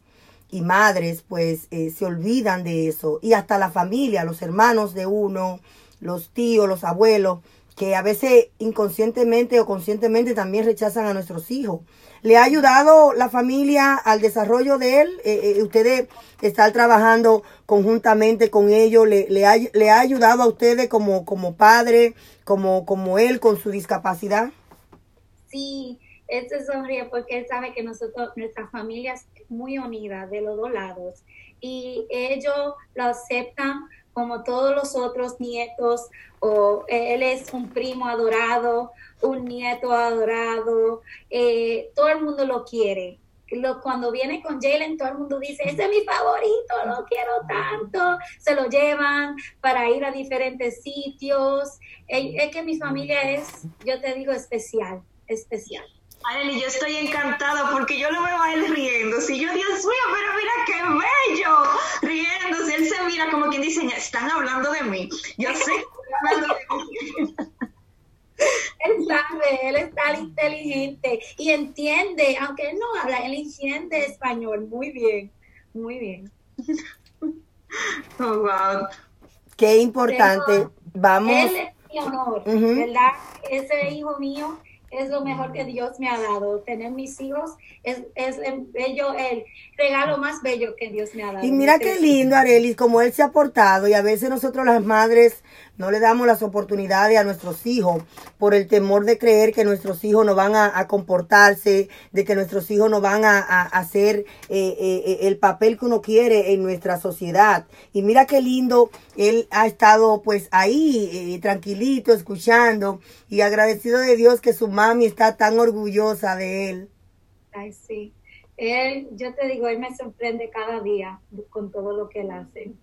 y madres pues eh, se olvidan de eso y hasta la familia, los hermanos de uno, los tíos, los abuelos, que a veces inconscientemente o conscientemente también rechazan a nuestros hijos. ¿Le ha ayudado la familia al desarrollo de él? Eh, eh, ¿Ustedes están trabajando conjuntamente con ellos? ¿Le, ha, le ha ayudado a ustedes como, como padre, como, como él con su discapacidad? Sí, él se sonríe porque él sabe que nosotros, nuestra familia es muy unida de los dos lados y ellos lo aceptan como todos los otros nietos o él es un primo adorado, un nieto adorado, eh, todo el mundo lo quiere. Lo, cuando viene con Jalen, todo el mundo dice, ese es mi favorito, lo quiero tanto. Se lo llevan para ir a diferentes sitios. Es, es que mi familia es, yo te digo, especial, especial. Arely, yo estoy encantada porque yo lo veo a él riendo. Si yo, Dios mío, pero mira qué bello, riéndose. Él se mira como quien dice, están hablando de mí. Yo sé que están hablando de mí. Él sabe, él es tan inteligente y entiende, aunque él no habla, él entiende español muy bien, muy bien. Oh, wow. Qué importante. Vamos. Él es mi honor, Ujú. ¿verdad? Ese hijo mío es lo mejor que Dios me ha dado. Tener mis hijos es, es el bello, el regalo más bello que Dios me ha dado. Y mira qué lindo, Arelis, como él se ha portado. Y a veces nosotros las madres no le damos las oportunidades a nuestros hijos por el temor de creer que nuestros hijos no van a, comportarse, de que nuestros hijos no van a, hacer eh, eh, eh, el papel que uno quiere en nuestra sociedad. Y mira qué lindo, él ha estado pues ahí tranquilito, escuchando y agradecido de Dios que su mami está tan orgullosa de él. Ay, sí. Él, yo te digo, él me sorprende cada día con todo lo que él hace.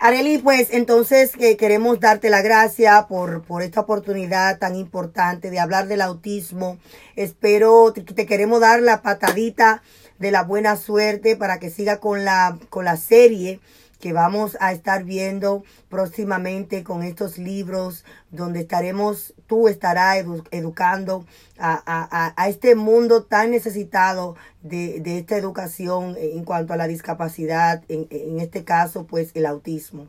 Areli, pues entonces queremos darte la gracia por, por esta oportunidad tan importante de hablar del autismo. Espero, te, te queremos dar la patadita de la buena suerte para que siga con la, con la serie que vamos a estar viendo próximamente con estos libros donde estaremos, tú estarás educando a, este mundo tan necesitado de, esta educación en cuanto a la discapacidad, en, este caso pues el autismo.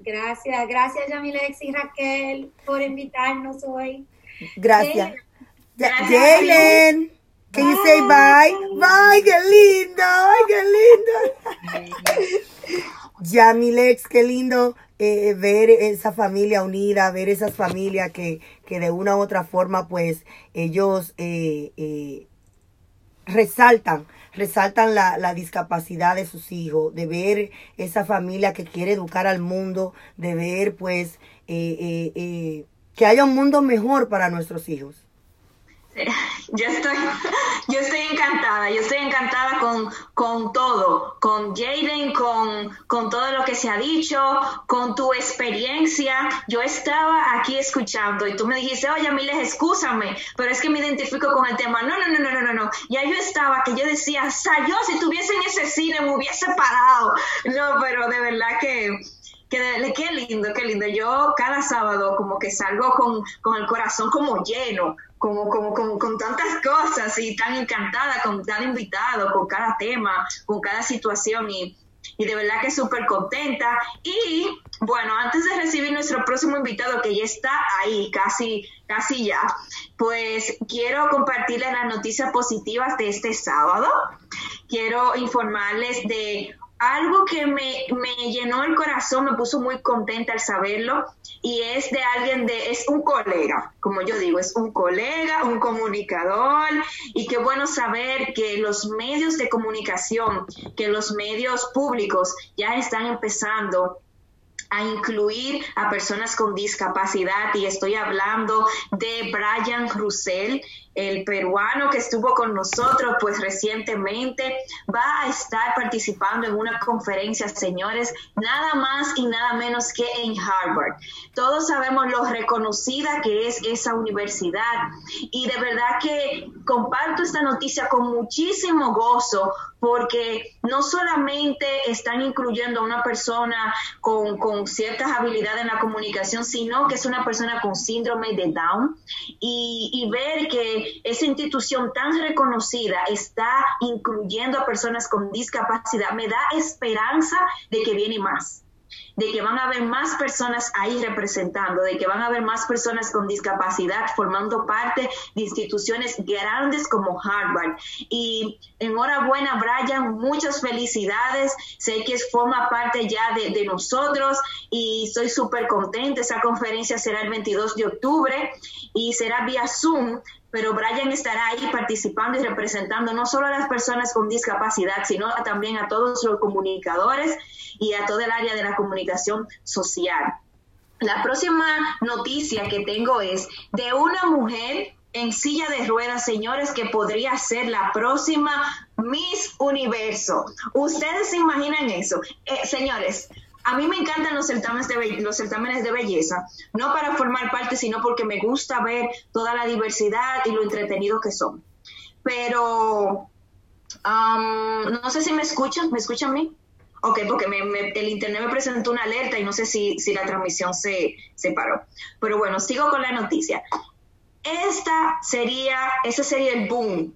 Gracias, gracias Yamilex y Raquel por invitarnos hoy. Gracias. Jalen. Can you say bye? Bye, qué lindo, ay, qué lindo. Yamilex, qué lindo eh, ver esa familia unida, ver esas familias que, que de una u otra forma, pues, ellos eh, eh, resaltan, resaltan la, la, discapacidad de sus hijos, de ver esa familia que quiere educar al mundo, de ver, pues, que haya un mundo mejor para nuestros hijos. Yo estoy, yo estoy encantada, yo estoy encantada con, con todo, con Jaden, con, con todo lo que se ha dicho, con tu experiencia. Yo estaba aquí escuchando y tú me dijiste, oye, Miles, excúsame, pero es que me identifico con el tema. No, no, no, no, no, no. Ya yo estaba que yo decía, o sea, yo si estuviese en ese cine me hubiese parado. No, pero de verdad que que qué lindo, qué lindo. Yo cada sábado como que salgo con, con el corazón como lleno, como, como, como, con tantas cosas y tan encantada con cada invitado, con cada tema, con cada situación y, y de verdad que súper contenta. Y bueno, antes de recibir nuestro próximo invitado que ya está ahí, casi, casi ya, pues quiero compartirles las noticias positivas de este sábado. Quiero informarles de algo que me, me, llenó el corazón, me puso muy contenta al saberlo, y es de alguien de, es un colega, como yo digo, es un colega, un comunicador, y qué bueno saber que los medios de comunicación, que los medios públicos ya están empezando a incluir a personas con discapacidad y estoy hablando de Brian Russell, el peruano que estuvo con nosotros pues recientemente, va a estar participando en una conferencia, señores, nada más y nada menos que en Harvard. Todos sabemos lo reconocida que es esa universidad y de verdad que comparto esta noticia con muchísimo gozo porque no solamente están incluyendo a una persona con, ciertas habilidades en la comunicación, sino que es una persona con síndrome de Down y, y ver que esa institución tan reconocida está incluyendo a personas con discapacidad, me da esperanza de que viene más de que van a haber más personas ahí representando, de que van a haber más personas con discapacidad formando parte de instituciones grandes como Harvard. Y enhorabuena, Brian, muchas felicidades. Sé que forma parte ya de, nosotros y estoy súper contenta. Esa conferencia será el 22 de octubre y será vía Zoom pero Brian estará ahí participando y representando no solo a las personas con discapacidad, sino también a todos los comunicadores y a todo el área de la comunicación social. La próxima noticia que tengo es de una mujer en silla de ruedas, señores, que podría ser la próxima Miss Universo. ¿Ustedes se imaginan eso? Eh, señores, a mí me encantan los certámenes, de los certámenes de belleza, no para formar parte, sino porque me gusta ver toda la diversidad y lo entretenido que son. Pero no sé si me escuchan, ¿me escuchan a mí? Ok, porque el internet me presentó una alerta y no sé si, si la transmisión se, se paró. Pero bueno, sigo con la noticia. Esta sería, ese sería el boom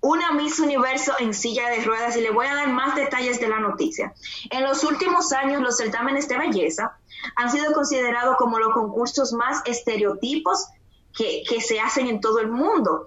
una Miss Universo en silla de ruedas y le voy a dar más detalles de la noticia. En los últimos años, los certámenes de belleza han sido considerados como los concursos más estereotipos que, que se hacen en todo el mundo.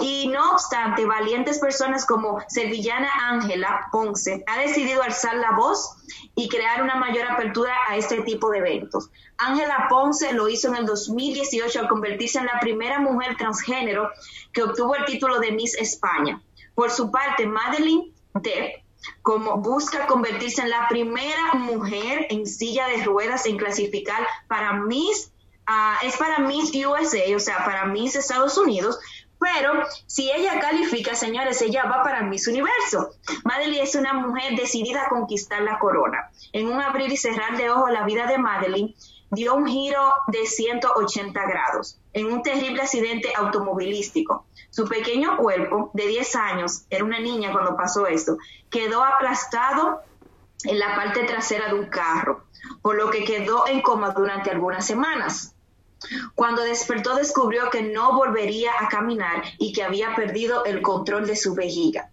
Y no obstante, valientes personas como Sevillana Ángela Ponce ha decidido alzar la voz y crear una mayor apertura a este tipo de eventos. Ángela Ponce lo hizo en el 2018 al convertirse en la primera mujer transgénero que obtuvo el título de Miss España. Por su parte, Madeline Depp como busca convertirse en la primera mujer en silla de ruedas en clasificar para Miss, ah, es para Miss USA, o sea, para Miss Estados Unidos, pero si ella califica, señores, ella va para Miss Universo. Madeline es una mujer decidida a conquistar la corona. En un abrir y cerrar de ojos, la vida de Madeline dio un giro de 180 grados en un terrible accidente automovilístico. Su pequeño cuerpo, de 10 años, era una niña cuando pasó esto, quedó aplastado en la parte trasera de un carro, por lo que quedó en coma durante algunas semanas. Cuando despertó descubrió que no volvería a caminar y que había perdido el control de su vejiga.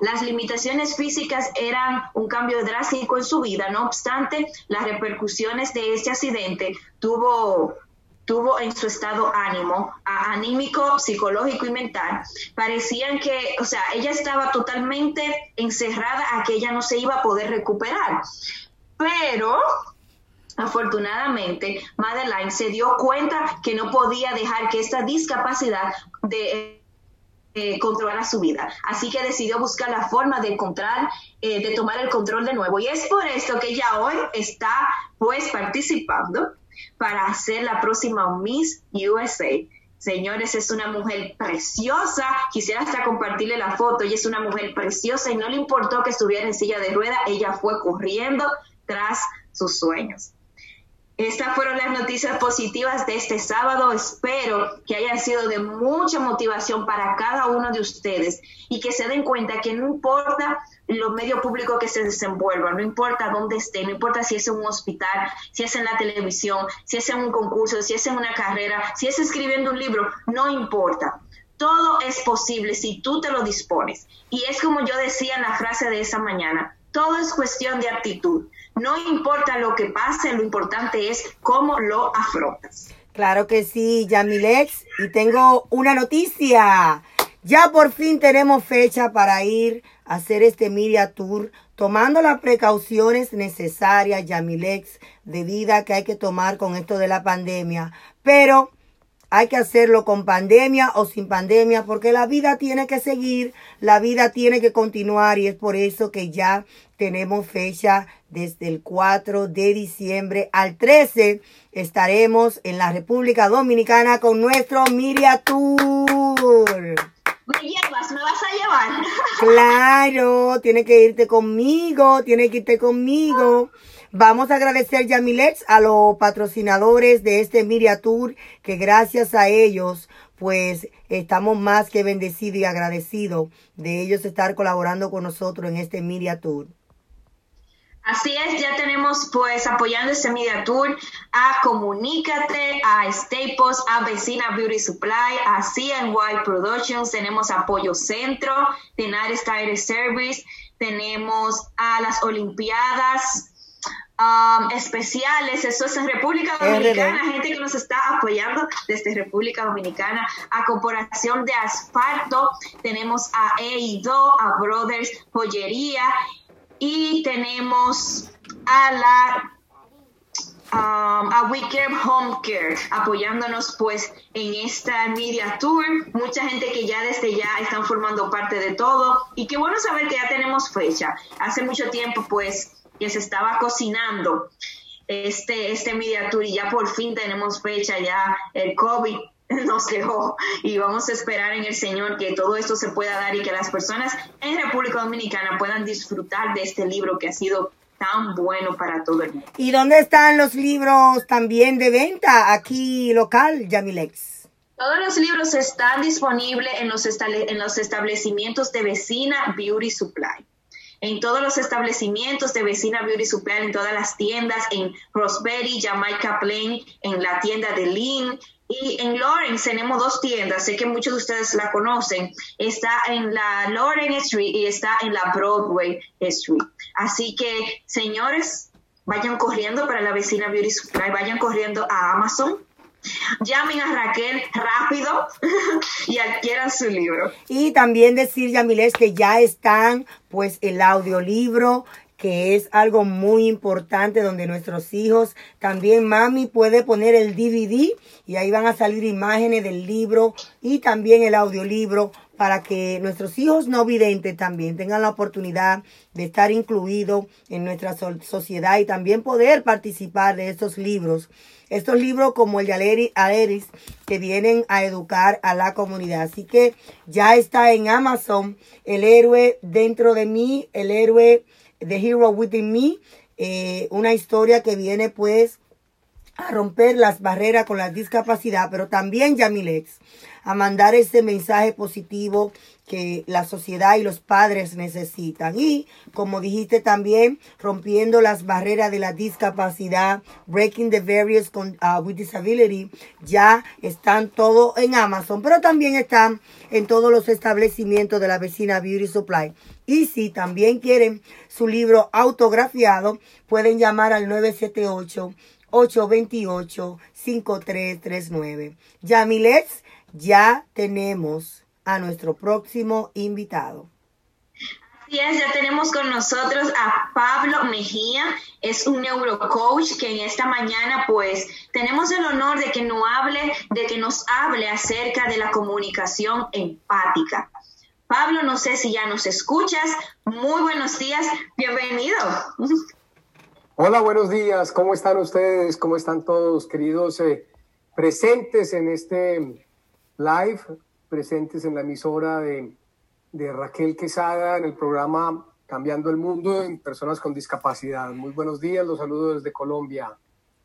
Las limitaciones físicas eran un cambio drástico en su vida, no obstante, las repercusiones de este accidente tuvo tuvo en su estado ánimo, anímico, psicológico y mental, parecían que, o sea, ella estaba totalmente encerrada a que ella no se iba a poder recuperar. Pero Afortunadamente, Madeline se dio cuenta que no podía dejar que esta discapacidad de eh, controlara su vida. Así que decidió buscar la forma de encontrar, eh, de tomar el control de nuevo. Y es por esto que ella hoy está pues participando para ser la próxima Miss USA. Señores, es una mujer preciosa. Quisiera hasta compartirle la foto. Ella es una mujer preciosa y no le importó que estuviera en silla de rueda. Ella fue corriendo tras sus sueños. Estas fueron las noticias positivas de este sábado. Espero que hayan sido de mucha motivación para cada uno de ustedes y que se den cuenta que no importa los medios públicos que se desenvuelvan, no importa dónde esté, no importa si es en un hospital, si es en la televisión, si es en un concurso, si es en una carrera, si es escribiendo un libro, no importa. Todo es posible si tú te lo dispones. Y es como yo decía en la frase de esa mañana, todo es cuestión de actitud. No importa lo que pase, lo importante es cómo lo afrontas. Claro que sí, Yamilex. Y tengo una noticia. Ya por fin tenemos fecha para ir a hacer este Media Tour, tomando las precauciones necesarias, Yamilex, de vida que hay que tomar con esto de la pandemia. Pero hay que hacerlo con pandemia o sin pandemia porque la vida tiene que seguir, la vida tiene que continuar y es por eso que ya tenemos fecha desde el 4 de diciembre al 13. Estaremos en la República Dominicana con nuestro Miria Tour. ¿Me llevas? ¿Me vas a llevar? Claro, tiene que irte conmigo, tiene que irte conmigo. Vamos a agradecer, Yamilex, a los patrocinadores de este Miria Tour, que gracias a ellos, pues estamos más que bendecidos y agradecidos de ellos estar colaborando con nosotros en este Miria Tour. Así es, ya tenemos pues apoyando este Media Tour a Comunícate, a Staples, a Vecina Beauty Supply, a CNY Productions, tenemos Apoyo Centro, Tenares Tire Service, tenemos a las Olimpiadas, um, especiales, eso es en República Dominicana, gente que nos está apoyando desde República Dominicana, a Corporación de Asfalto, tenemos a EIDO, a Brothers Joyería y tenemos a la um, a We Care Home Care apoyándonos pues en esta media tour. Mucha gente que ya desde ya están formando parte de todo y qué bueno saber que ya tenemos fecha. Hace mucho tiempo pues que se estaba cocinando este este media tour y ya por fin tenemos fecha ya el COVID nos dejó y vamos a esperar en el Señor que todo esto se pueda dar y que las personas en República Dominicana puedan disfrutar de este libro que ha sido tan bueno para todo el mundo. ¿Y dónde están los libros también de venta aquí local, Yamilex? Todos los libros están disponibles en los, en los establecimientos de Vecina Beauty Supply en todos los establecimientos de Vecina Beauty Supply, en todas las tiendas, en Roseberry, Jamaica Plain, en la tienda de Lynn, y en Lawrence tenemos dos tiendas, sé que muchos de ustedes la conocen. Está en la Lawrence Street y está en la Broadway Street. Así que, señores, vayan corriendo para la vecina Beauty Supply, vayan corriendo a Amazon Llamen a Raquel rápido y adquieran su libro. Y también decir, Yamiles, que ya están pues el audiolibro que es algo muy importante donde nuestros hijos también mami puede poner el DVD y ahí van a salir imágenes del libro y también el audiolibro para que nuestros hijos no videntes también tengan la oportunidad de estar incluidos en nuestra sociedad y también poder participar de estos libros. Estos libros como el de Aleris que vienen a educar a la comunidad. Así que ya está en Amazon el héroe dentro de mí, el héroe The Hero Within Me, eh, una historia que viene pues a romper las barreras con la discapacidad, pero también Yamilex, a mandar ese mensaje positivo que la sociedad y los padres necesitan. Y, como dijiste también, rompiendo las barreras de la discapacidad, Breaking the Barriers con, uh, with Disability, ya están todo en Amazon, pero también están en todos los establecimientos de la vecina Beauty Supply. Y si también quieren su libro autografiado, pueden llamar al 978 828 5339. Yamilex, ya tenemos a nuestro próximo invitado. Así es, ya tenemos con nosotros a Pablo Mejía, es un neurocoach que en esta mañana pues tenemos el honor de que nos hable, de que nos hable acerca de la comunicación empática. Pablo, no sé si ya nos escuchas. Muy buenos días, bienvenido. Hola, buenos días. ¿Cómo están ustedes? ¿Cómo están todos, queridos eh, presentes en este live? presentes en la emisora de, Raquel Quesada en el programa Cambiando el Mundo en Personas con Discapacidad. Muy buenos días, los saludo desde Colombia.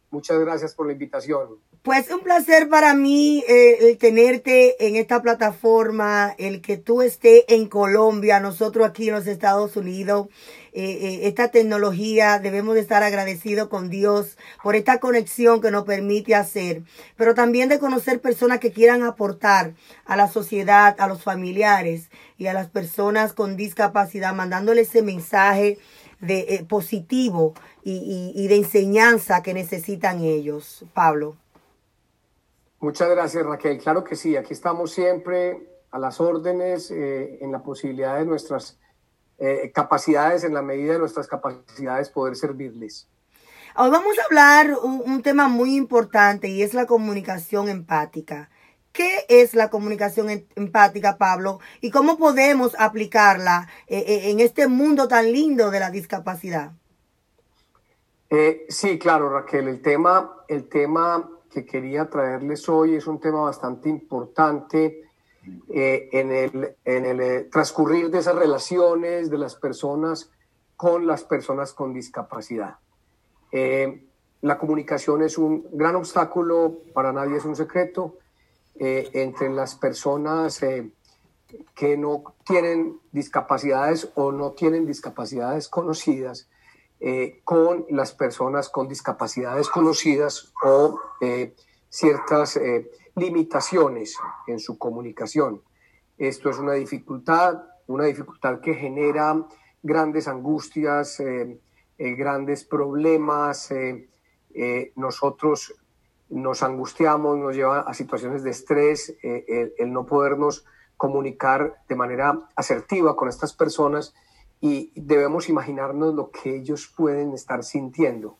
Muchas gracias por la invitación. Pues un placer para mí eh, tenerte en esta plataforma, el que tú estés en Colombia, nosotros aquí en los Estados Unidos. Eh, eh, esta tecnología, debemos de estar agradecidos con Dios por esta conexión que nos permite hacer, pero también de conocer personas que quieran aportar a la sociedad, a los familiares y a las personas con discapacidad, mandándole ese mensaje de eh, positivo y, de enseñanza que necesitan ellos. Pablo. Muchas gracias, Raquel. Claro que sí, aquí estamos siempre a las órdenes en la posibilidad de nuestras eh, capacidades, en la medida de nuestras capacidades, poder servirles. Hoy vamos a hablar un, un tema muy importante y es la comunicación empática. ¿Qué es la comunicación em, empática, Pablo? ¿Y cómo podemos aplicarla eh, eh, en este mundo tan lindo de la discapacidad? sí, claro, Raquel. El tema, el tema que quería traerles hoy es un tema bastante importante eh, en el, en el eh, transcurrir de esas relaciones de las personas con las personas con discapacidad. Eh, la comunicación es un gran obstáculo, para nadie es un secreto, entre las personas que no tienen discapacidades o no tienen discapacidades conocidas, con las personas con discapacidades conocidas o ciertas limitaciones en su comunicación. Esto es una dificultad, una dificultad que genera grandes angustias, eh, eh, grandes problemas. Eh, nosotros nos angustiamos, nos lleva a situaciones de estrés, el, el, no podernos comunicar de manera asertiva con estas personas y debemos imaginarnos lo que ellos pueden estar sintiendo.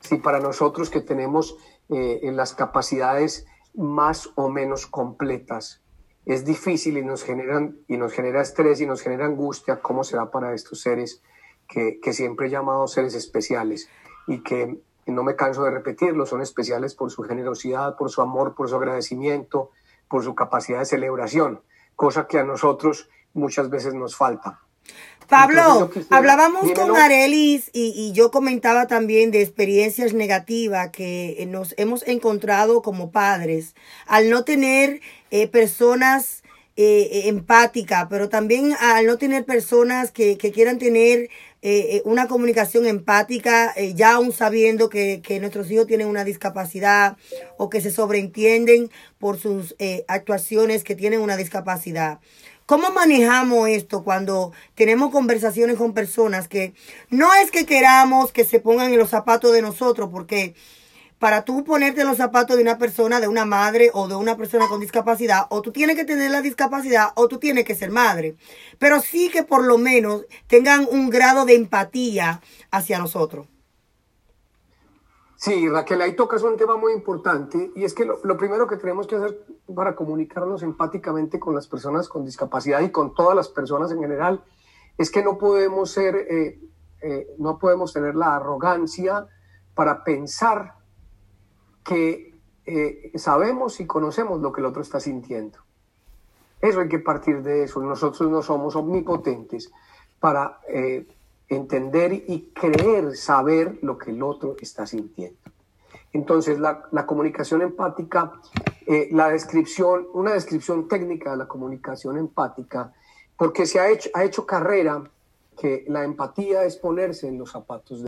Si para nosotros que tenemos en las capacidades más o menos completas. Es difícil y nos, generan, y nos genera estrés y nos genera angustia cómo será para estos seres que, que siempre he llamado seres especiales y que no me canso de repetirlo, son especiales por su generosidad, por su amor, por su agradecimiento, por su capacidad de celebración, cosa que a nosotros muchas veces nos falta. Pablo, hablábamos con Arelis y, yo comentaba también de experiencias negativas que nos hemos encontrado como padres al no tener eh, personas eh, empáticas, pero también al no tener personas que, quieran tener eh, una comunicación empática, ya aún sabiendo que, que, nuestros hijos tienen una discapacidad o que se sobreentienden por sus actuaciones que tienen una discapacidad. ¿Cómo manejamos esto cuando tenemos conversaciones con personas que no es que queramos que se pongan en los zapatos de nosotros, porque para tú ponerte en los zapatos de una persona, de una madre o de una persona con discapacidad, o tú tienes que tener la discapacidad o tú tienes que ser madre. Pero sí que por lo menos tengan un grado de empatía hacia nosotros. Sí, Raquel, ahí tocas un tema muy importante y es que lo, primero que tenemos que hacer para comunicarnos empáticamente con las personas con discapacidad y con todas las personas en general es que no podemos ser, eh, eh, no podemos tener la arrogancia para pensar que eh, sabemos y conocemos lo que el otro está sintiendo. Eso hay que partir de eso. Nosotros no somos omnipotentes para entender y creer saber lo que el otro está sintiendo. Entonces, la, comunicación empática, eh, la descripción, una descripción técnica de la comunicación empática, porque se ha hecho, ha hecho carrera que la empatía es ponerse en los zapatos de